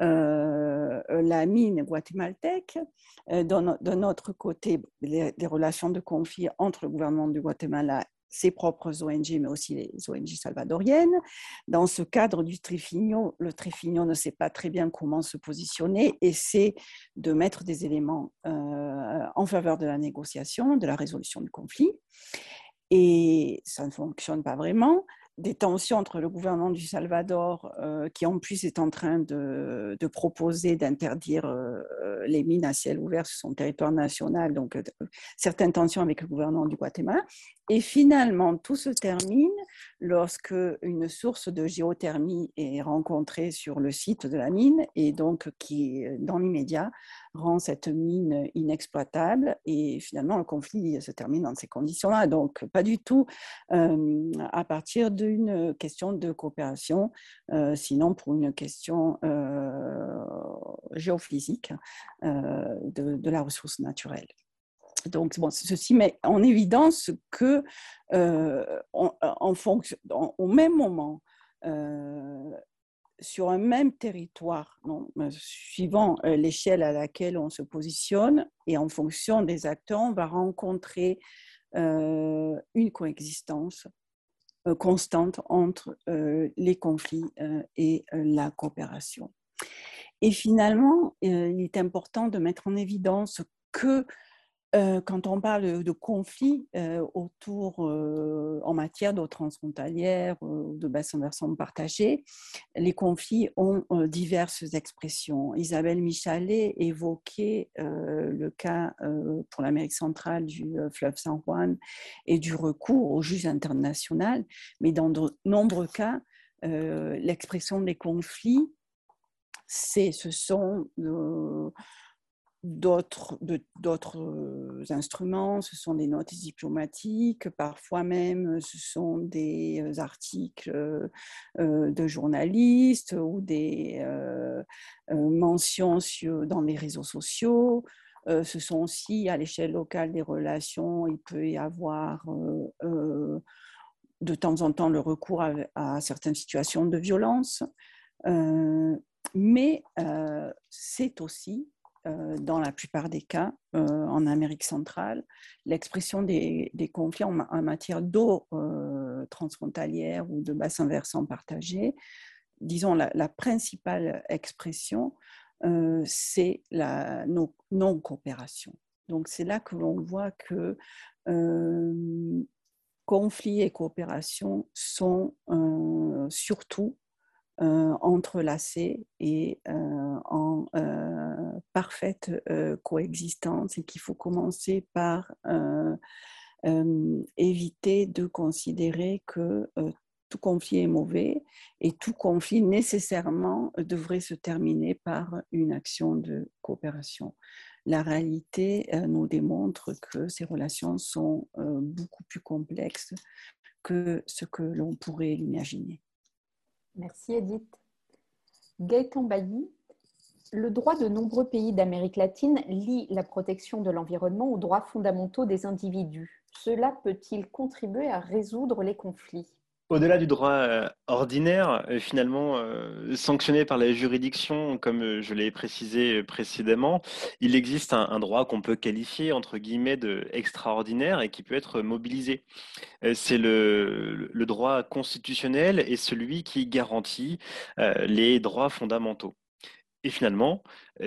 euh, la mine guatémaltèque. Euh, D'un autre côté, les, les, relations de conflit entre le gouvernement du Guatemala ses propres ONG, mais aussi les ONG salvadoriennes. Dans ce cadre du Trifignon, le Trifignon ne sait pas très bien comment se positionner, c'est de mettre des éléments euh, en faveur de la négociation, de la résolution du conflit. Et ça ne fonctionne pas vraiment des tensions entre le gouvernement du Salvador, euh, qui en plus est en train de, proposer d'interdire euh, les mines à ciel ouvert sur son territoire national, donc euh, certaines tensions avec le gouvernement du Guatemala. Et finalement, tout se termine lorsque une source de géothermie est rencontrée sur le site de la mine et donc qui, dans l'immédiat, rend cette mine inexploitable et finalement le conflit se termine dans ces conditions-là. Donc pas du tout à partir d'une question de coopération, euh, sinon pour une question euh, géophysique de, la ressource naturelle. Donc, ceci met en évidence que, en, fonction, au même moment, sur un même territoire, euh, suivant euh, l'échelle à laquelle on se positionne et en fonction des acteurs, on va rencontrer euh, une coexistence constante entre les conflits et la coopération. Et finalement, il est important de mettre en évidence que euh, quand on parle de conflits euh, autour, euh, en matière d'eau transfrontalière ou de bassin versant partagé, les conflits ont diverses expressions. Isabelle Michalet évoquait le cas pour l'Amérique centrale du fleuve San Juan et du recours au juge international, mais dans de nombreux cas, l'expression des conflits, ce sont d'autres euh, instruments, ce sont des notes diplomatiques, parfois même ce sont des euh, articles euh, de journalistes ou des mentions dans les réseaux sociaux. ce sont aussi à l'échelle locale des relations, il peut y avoir de temps en temps le recours à certaines situations de violence. mais c'est aussi euh, dans la plupart des cas euh, en Amérique centrale, l'expression des, conflits en, matière d'eau euh, transfrontalière ou de bassin versant partagé, disons la, principale expression, c'est la non-coopération. Donc c'est là que l'on voit que conflits et coopération sont surtout euh, entrelacés et euh, en euh, parfaite coexistence et qu'il faut commencer par éviter de considérer que tout conflit est mauvais et tout conflit nécessairement devrait se terminer par une action de coopération. La réalité nous démontre que ces relations sont beaucoup plus complexes que ce que l'on pourrait l'imaginer. Merci Edith. Gaëtan Bailly, le droit de nombreux pays d'Amérique latine lie la protection de l'environnement aux droits fondamentaux des individus. Cela peut-il contribuer à résoudre les conflits? Au-delà du droit euh, ordinaire, euh, finalement euh, sanctionné par la juridiction, comme je l'ai précisé précédemment, il existe un, droit qu'on peut qualifier entre guillemets de extraordinaire et qui peut être mobilisé. C'est le, droit constitutionnel et celui qui garantit les droits fondamentaux. Et finalement,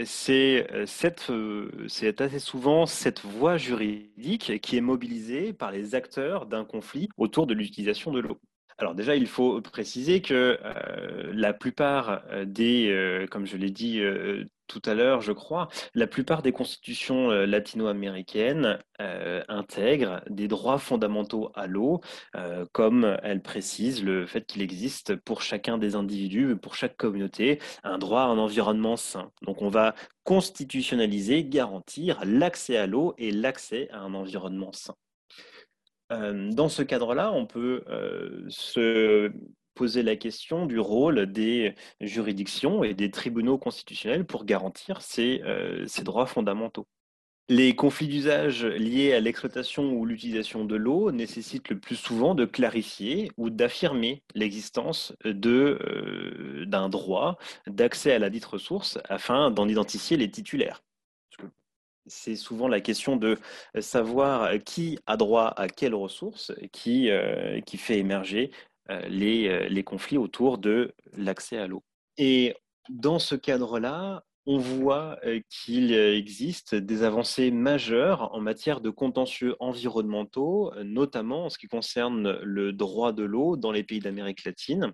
c'est assez souvent cette voie juridique qui est mobilisée par les acteurs d'un conflit autour de l'utilisation de l'eau. Alors déjà, il faut préciser que euh, la plupart euh, des, euh, comme je l'ai dit tout à l'heure, je crois, la plupart des constitutions latino-américaines intègrent des droits fondamentaux à l'eau, comme elles précisent le fait qu'il existe pour chacun des individus, pour chaque communauté, un droit à un environnement sain. Donc on va constitutionnaliser, garantir l'accès à l'eau et l'accès à un environnement sain. Euh, dans ce cadre-là, on peut euh, se poser la question du rôle des juridictions et des tribunaux constitutionnels pour garantir ces, euh, droits fondamentaux. Les conflits d'usage liés à l'exploitation ou l'utilisation de l'eau nécessitent le plus souvent de clarifier ou d'affirmer l'existence d'un droit d'accès à la dite ressource afin d'en identifier les titulaires c'est souvent la question de savoir qui a droit à quelles ressources qui, fait émerger les conflits autour de l'accès à l'eau. Et dans ce cadre-là, on voit qu'il existe des avancées majeures en matière de contentieux environnementaux, notamment en ce qui concerne le droit de l'eau dans les pays d'Amérique latine,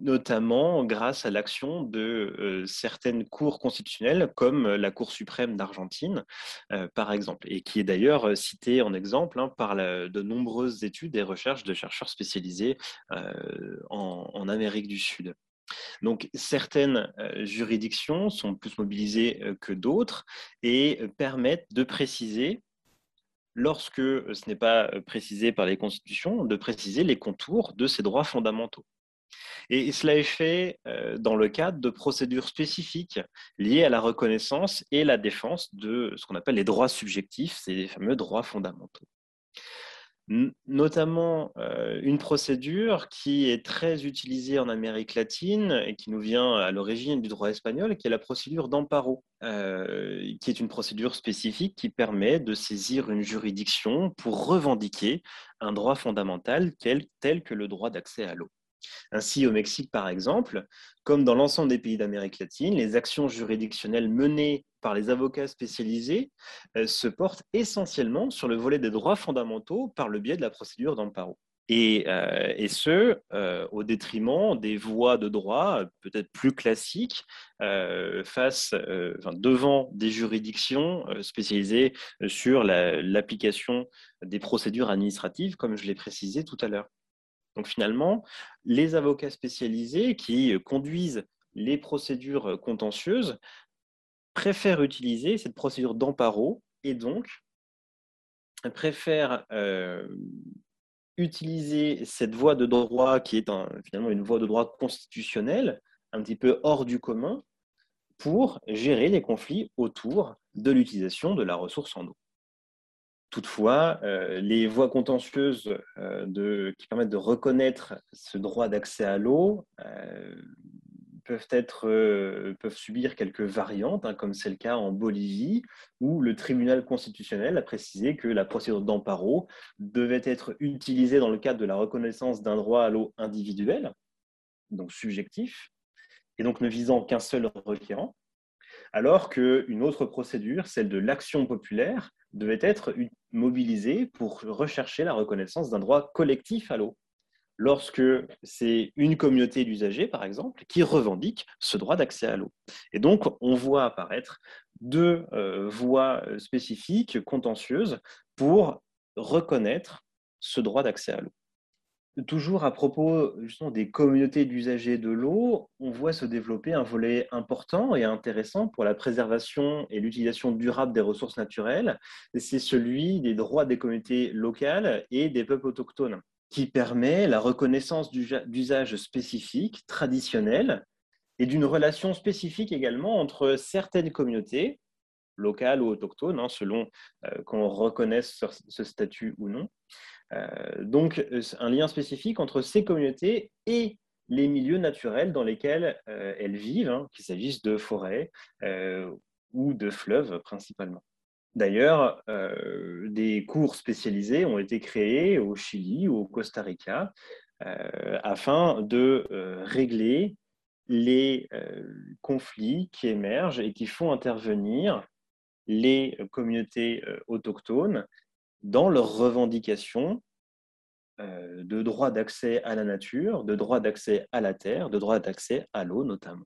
notamment grâce à l'action de certaines cours constitutionnelles, comme la Cour suprême d'Argentine, par exemple, et qui est d'ailleurs citée en exemple hein, par de nombreuses études et recherches de chercheurs spécialisés en Amérique du Sud. Donc certaines euh, juridictions sont plus mobilisées euh, que d'autres et euh, permettent de préciser, lorsque ce n'est pas précisé par les constitutions, de préciser les contours de ces droits fondamentaux. Et cela est fait dans le cadre de procédures spécifiques liées à la reconnaissance et la défense de ce qu'on appelle les droits subjectifs, ces fameux droits fondamentaux notamment euh, une procédure qui est très utilisée en Amérique latine et qui nous vient à l'origine du droit espagnol, qui est la procédure d'amparo, euh, qui est une procédure spécifique qui permet de saisir une juridiction pour revendiquer un droit fondamental tel, tel que le droit d'accès à l'eau. Ainsi, au Mexique, par exemple, comme dans l'ensemble des pays d'Amérique latine, les actions juridictionnelles menées par les avocats spécialisés euh, se portent essentiellement sur le volet des droits fondamentaux par le biais de la procédure d'amparo. Et, euh, et, ce, euh, au détriment des voies de droit peut-être plus classiques face, devant des juridictions spécialisées sur l'application des procédures administratives, comme je l'ai précisé tout à l'heure. Donc finalement, les avocats spécialisés qui conduisent les procédures contentieuses préfèrent utiliser cette procédure d'amparo et donc préfèrent euh, utiliser cette voie de droit qui est finalement une voie de droit constitutionnelle, un petit peu hors du commun, pour gérer les conflits autour de l'utilisation de la ressource en eau. Toutefois, euh, les voies contentieuses euh, qui permettent de reconnaître ce droit d'accès à l'eau euh, peuvent, subir quelques variantes, hein, comme c'est le cas en Bolivie, où le tribunal constitutionnel a précisé que la procédure d'amparo devait être utilisée dans le cadre de la reconnaissance d'un droit à l'eau individuel, donc subjectif, et donc ne visant qu'un seul requérant, alors qu'une autre procédure, celle de l'action populaire, devait être mobilisée pour rechercher la reconnaissance d'un droit collectif à l'eau. Lorsque c'est une communauté d'usagers, par exemple, qui revendique ce droit d'accès à l'eau. Et donc, on voit apparaître deux euh, voies spécifiques, contentieuses, pour reconnaître ce droit d'accès à l'eau. Toujours à propos des communautés d'usagers de l'eau, on voit se développer un volet important et intéressant pour la préservation et l'utilisation durable des ressources naturelles. C'est celui des droits des communautés locales et des peuples autochtones, qui permet la reconnaissance d'usages spécifiques, traditionnels, et d'une relation spécifique également entre certaines communautés, locales ou autochtones, hein, selon euh, qu'on reconnaisse ce statut ou non, donc, euh, un lien spécifique entre ces communautés et les milieux naturels dans lesquels euh, elles vivent, hein, qu'il s'agisse de forêts ou de fleuves principalement. D'ailleurs, des cours spécialisés ont été créés au Chili ou au Costa Rica afin de régler les conflits qui émergent et qui font intervenir les communautés autochtones dans leurs revendications euh, de droit d'accès à la nature, de droit d'accès à la terre, de droit d'accès à l'eau notamment.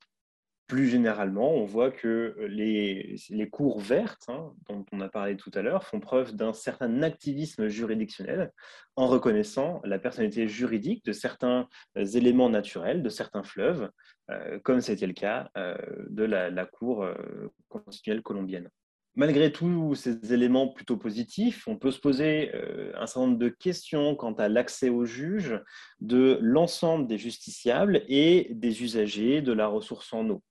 Plus généralement, on voit que les, cours vertes, hein, dont on a parlé tout à l'heure, font preuve d'un certain activisme juridictionnel en reconnaissant la personnalité juridique de certains éléments naturels, de certains fleuves, euh, comme c'était le cas euh, de la Cour constitutionnelle colombienne malgré tous ces éléments plutôt positifs, on peut se poser euh, un certain nombre de questions quant à l'accès aux juges de l'ensemble des justiciables et des usagers de la ressource en eau.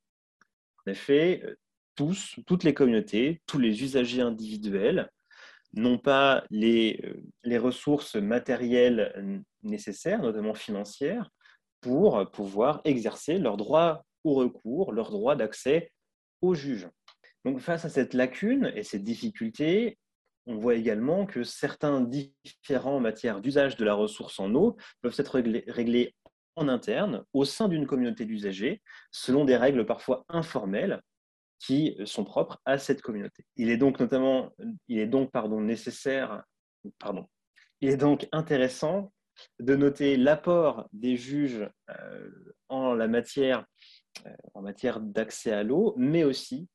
En effet, euh, tous, toutes les communautés, tous les usagers individuels n'ont pas les, euh, les ressources matérielles nécessaires, notamment financières, pour pouvoir exercer leur droit au recours, leur droit d'accès aux juges. Donc face à cette lacune et ces difficultés, on voit également que certains différents matières d'usage de la ressource en eau peuvent être réglés, en interne au sein d'une communauté d'usagers selon des règles parfois informelles qui sont propres à cette communauté. Il est donc notamment, il est donc nécessaire, pardon, il est donc intéressant de noter l'apport des juges euh, en matière, euh, en matière d'accès à l'eau, mais aussi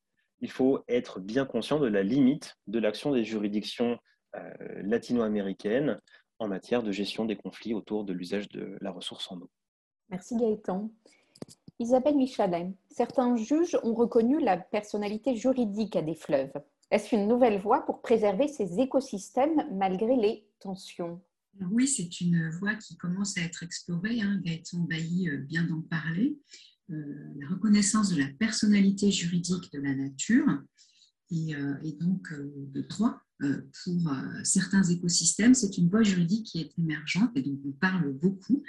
il faut être bien conscient de la limite de l'action des juridictions euh, latino-américaines en matière de gestion des conflits autour de l'usage de la ressource en eau. Merci Gaëtan. Isabelle Michalet, certains juges ont reconnu la personnalité juridique à des fleuves. Est-ce une nouvelle voie pour préserver ces écosystèmes malgré les tensions? Oui, c'est une voie qui commence à être explorée. Hein. Gaëtan Bailly vient d'en parler. Euh, la reconnaissance de la personnalité juridique de la nature et, euh, donc euh, de droit pour certains écosystèmes, c'est une voie juridique qui est émergente et dont on parle beaucoup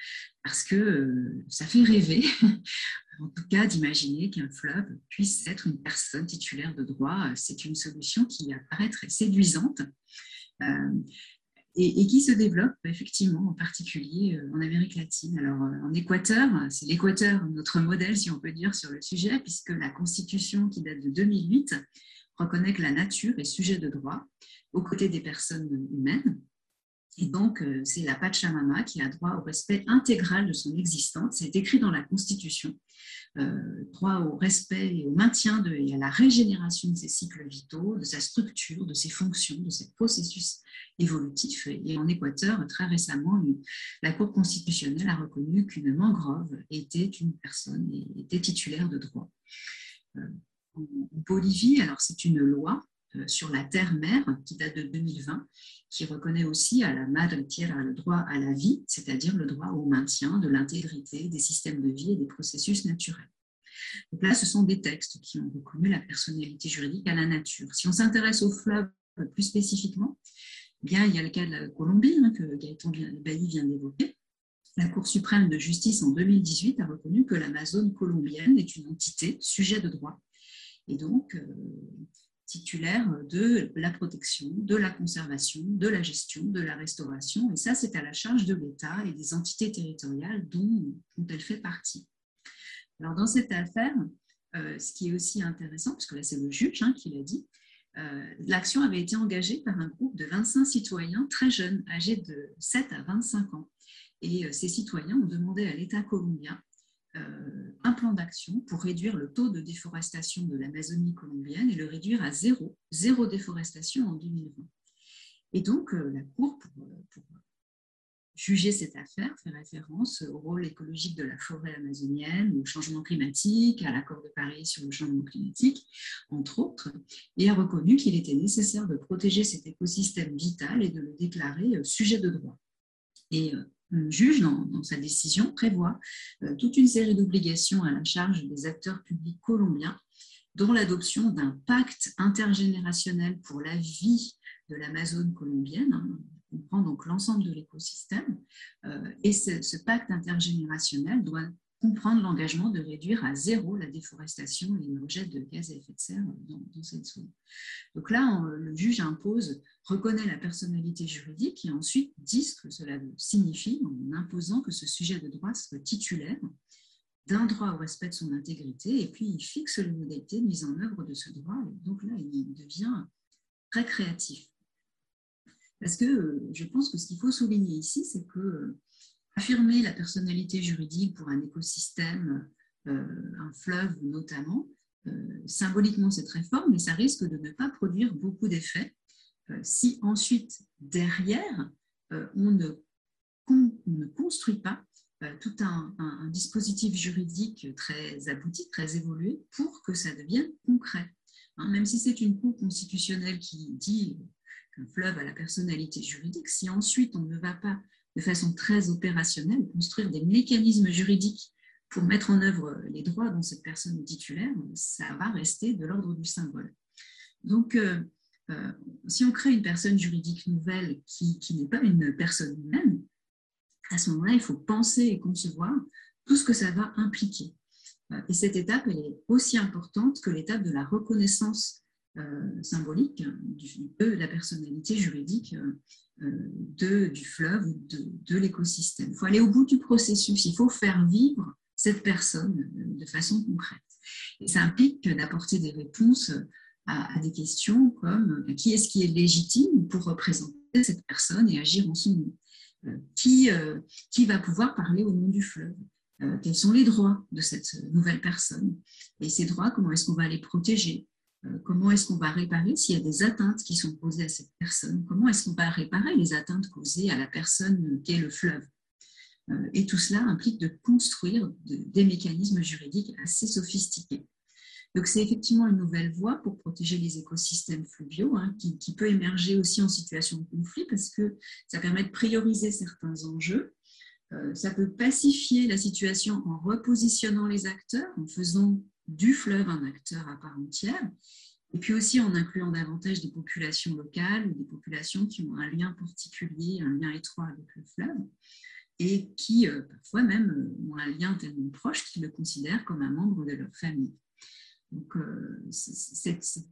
parce que ça fait rêver, en tout cas, d'imaginer qu'un fleuve puisse être une personne titulaire de droit. C'est une solution qui apparaît très séduisante et, qui se développe effectivement en particulier en Amérique latine. Alors en Équateur, c'est l'Équateur notre modèle si on peut dire sur le sujet, puisque la constitution qui date de 2008 reconnaît que la nature est sujet de droit aux côtés des personnes humaines et donc, euh, c'est la Pachamama qui a droit au respect intégral de son existence. C'est écrit dans la Constitution. Euh, droit au respect et au maintien de, et à la régénération de ses cycles vitaux, de sa structure, de ses fonctions, de ses processus évolutifs. Et en Équateur, très récemment, la Cour constitutionnelle a reconnu qu'une mangrove était une personne et était titulaire de droit. Euh, en Bolivie, alors c'est une loi euh, sur la terre-mère qui date de 2020, qui reconnaît aussi à la Madre Tierra le droit à la vie, c'est-à-dire le droit au maintien de l'intégrité des systèmes de vie et des processus naturels. Donc là, ce sont des textes qui ont reconnu la personnalité juridique à la nature. Si on s'intéresse aux fleuves plus spécifiquement, eh bien, il y a le cas de la Colombie, hein, que Gaëtan Bailly vient d'évoquer. La Cour suprême de justice en 2018 a reconnu que l'Amazone colombienne est une entité sujet de droit. Et donc, euh, titulaire de la protection, de la conservation, de la gestion, de la restauration. Et ça, c'est à la charge de l'État et des entités territoriales dont, elle fait partie. Alors, dans cette affaire, euh, ce qui est aussi intéressant, parce que là, c'est le juge hein, qui l'a dit, euh, l'action avait été engagée par un groupe de 25 citoyens très jeunes, âgés de 7 à 25 ans. Et euh, ces citoyens ont demandé à l'État colombien un plan d'action pour réduire le taux de déforestation de l'Amazonie colombienne et le réduire à zéro, zéro déforestation en 2020. Et donc, euh, la Cour, pour, juger cette affaire, fait référence au rôle écologique de la forêt amazonienne, au changement climatique, à l'accord de Paris sur le changement climatique, entre autres, et a reconnu qu'il était nécessaire de protéger cet écosystème vital et de le déclarer euh, sujet de droit. Et le juge, dans, sa décision, prévoit euh, toute une série d'obligations à la charge des acteurs publics colombiens, dont l'adoption d'un pacte intergénérationnel pour la vie de l'Amazone colombienne, hein, comprend donc l'ensemble de l'écosystème, euh, et ce, pacte intergénérationnel doit comprendre l'engagement de réduire à zéro la déforestation et le rejet de gaz à effet de serre dans, cette zone. Donc là, le juge impose, reconnaît la personnalité juridique et ensuite dit ce que cela signifie en imposant que ce sujet de droit soit titulaire d'un droit au respect de son intégrité et puis il fixe les modalités de mise en œuvre de ce droit. donc là, il devient très créatif. Parce que je pense que ce qu'il faut souligner ici, c'est que affirmer la personnalité juridique pour un écosystème, euh, un fleuve notamment, euh, symboliquement c'est très fort, mais ça risque de ne pas produire beaucoup d'effets euh, si ensuite derrière on ne, construit pas tout un, un, dispositif juridique très abouti, très évolué pour que ça devienne concret. Hein, même si c'est une cour constitutionnelle qui dit qu'un fleuve a la personnalité juridique, si ensuite on ne va pas de façon très opérationnelle, construire des mécanismes juridiques pour mettre en œuvre les droits dont cette personne est titulaire, ça va rester de l'ordre du symbole. Donc, euh, euh, si on crée une personne juridique nouvelle qui, n'est pas une personne humaine, à ce moment-là, il faut penser et concevoir tout ce que ça va impliquer. Euh, et cette étape, elle est aussi importante que l'étape de la reconnaissance symbolique de la personnalité juridique euh, de, du fleuve, de, de l'écosystème. Il faut aller au bout du processus, il faut faire vivre cette personne euh, de façon concrète. Et ça implique d'apporter des réponses à, des questions comme euh, qui est-ce qui est légitime pour représenter cette personne et agir en son nom? Qui, qui va pouvoir parler au nom du fleuve? Quels sont les droits de cette nouvelle personne? Et ces droits, comment est-ce qu'on va les protéger? euh, comment est-ce qu'on va réparer s'il y a des atteintes qui sont posées à cette personne? Comment est-ce qu'on va réparer les atteintes causées à la personne qui est le fleuve? Euh, Et tout cela implique de construire des mécanismes juridiques assez sophistiqués. Donc c'est effectivement une nouvelle voie pour protéger les écosystèmes fluviaux hein, qui, qui, peut émerger aussi en situation de conflit parce que ça permet de prioriser certains enjeux. Euh, ça peut pacifier la situation en repositionnant les acteurs, en faisant du fleuve un acteur à part entière, et puis aussi en incluant davantage des populations locales ou des populations qui ont un lien particulier, un lien étroit avec le fleuve, et qui euh, parfois même euh, ont un lien tellement proche qu'ils le considèrent comme un membre de leur famille. Donc euh, c'est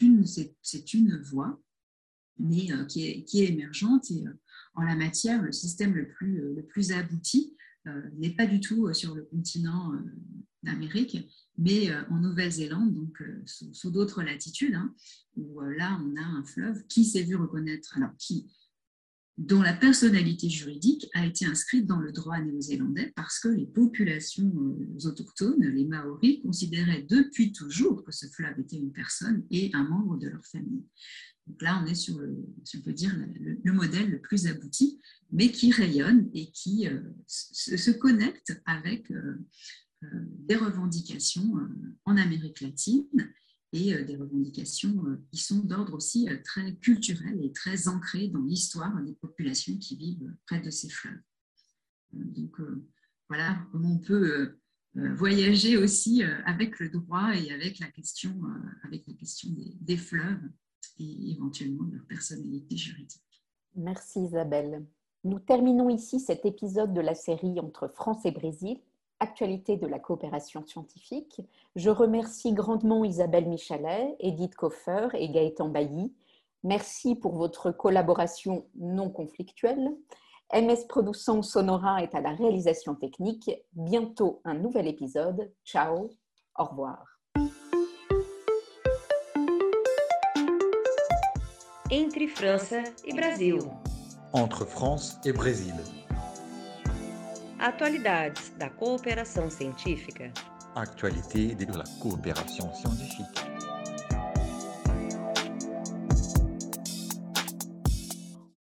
une, voie mais qui, est, émergente et en la matière, le système le plus abouti n'est pas du tout sur le continent d'Amérique, mais en Nouvelle-Zélande, donc sous, d'autres latitudes, hein, où là on a un fleuve qui s'est vu reconnaître, alors qui dont la personnalité juridique a été inscrite dans le droit néo-zélandais parce que les populations euh, autochtones, les Maoris, considéraient depuis toujours que ce fleuve était une personne et un membre de leur famille. Donc là, on est sur, le, on peut dire, le, modèle le plus abouti, mais qui rayonne et qui euh, se, connecte avec euh, des revendications en Amérique latine et euh, des revendications euh, qui sont d'ordre aussi euh, très culturel et très ancrées dans l'histoire des populations qui vivent près de ces fleuves. Donc voilà comment on peut voyager aussi avec le droit et avec la question, avec la question des, fleuves et éventuellement leur personnalité juridique. Merci Isabelle. Nous terminons ici cet épisode de la série entre France et Brésil actualité de la coopération scientifique. Je remercie grandement Isabelle Michalet, Edith Koffer et Gaëtan Bailly. Merci pour votre collaboration non conflictuelle. MS Production Sonora est à la réalisation technique. Bientôt un nouvel épisode. Ciao, au revoir. Entre France et Brésil. Entre France et Brésil. Atualidades da cooperação científica. De la coopération scientifique.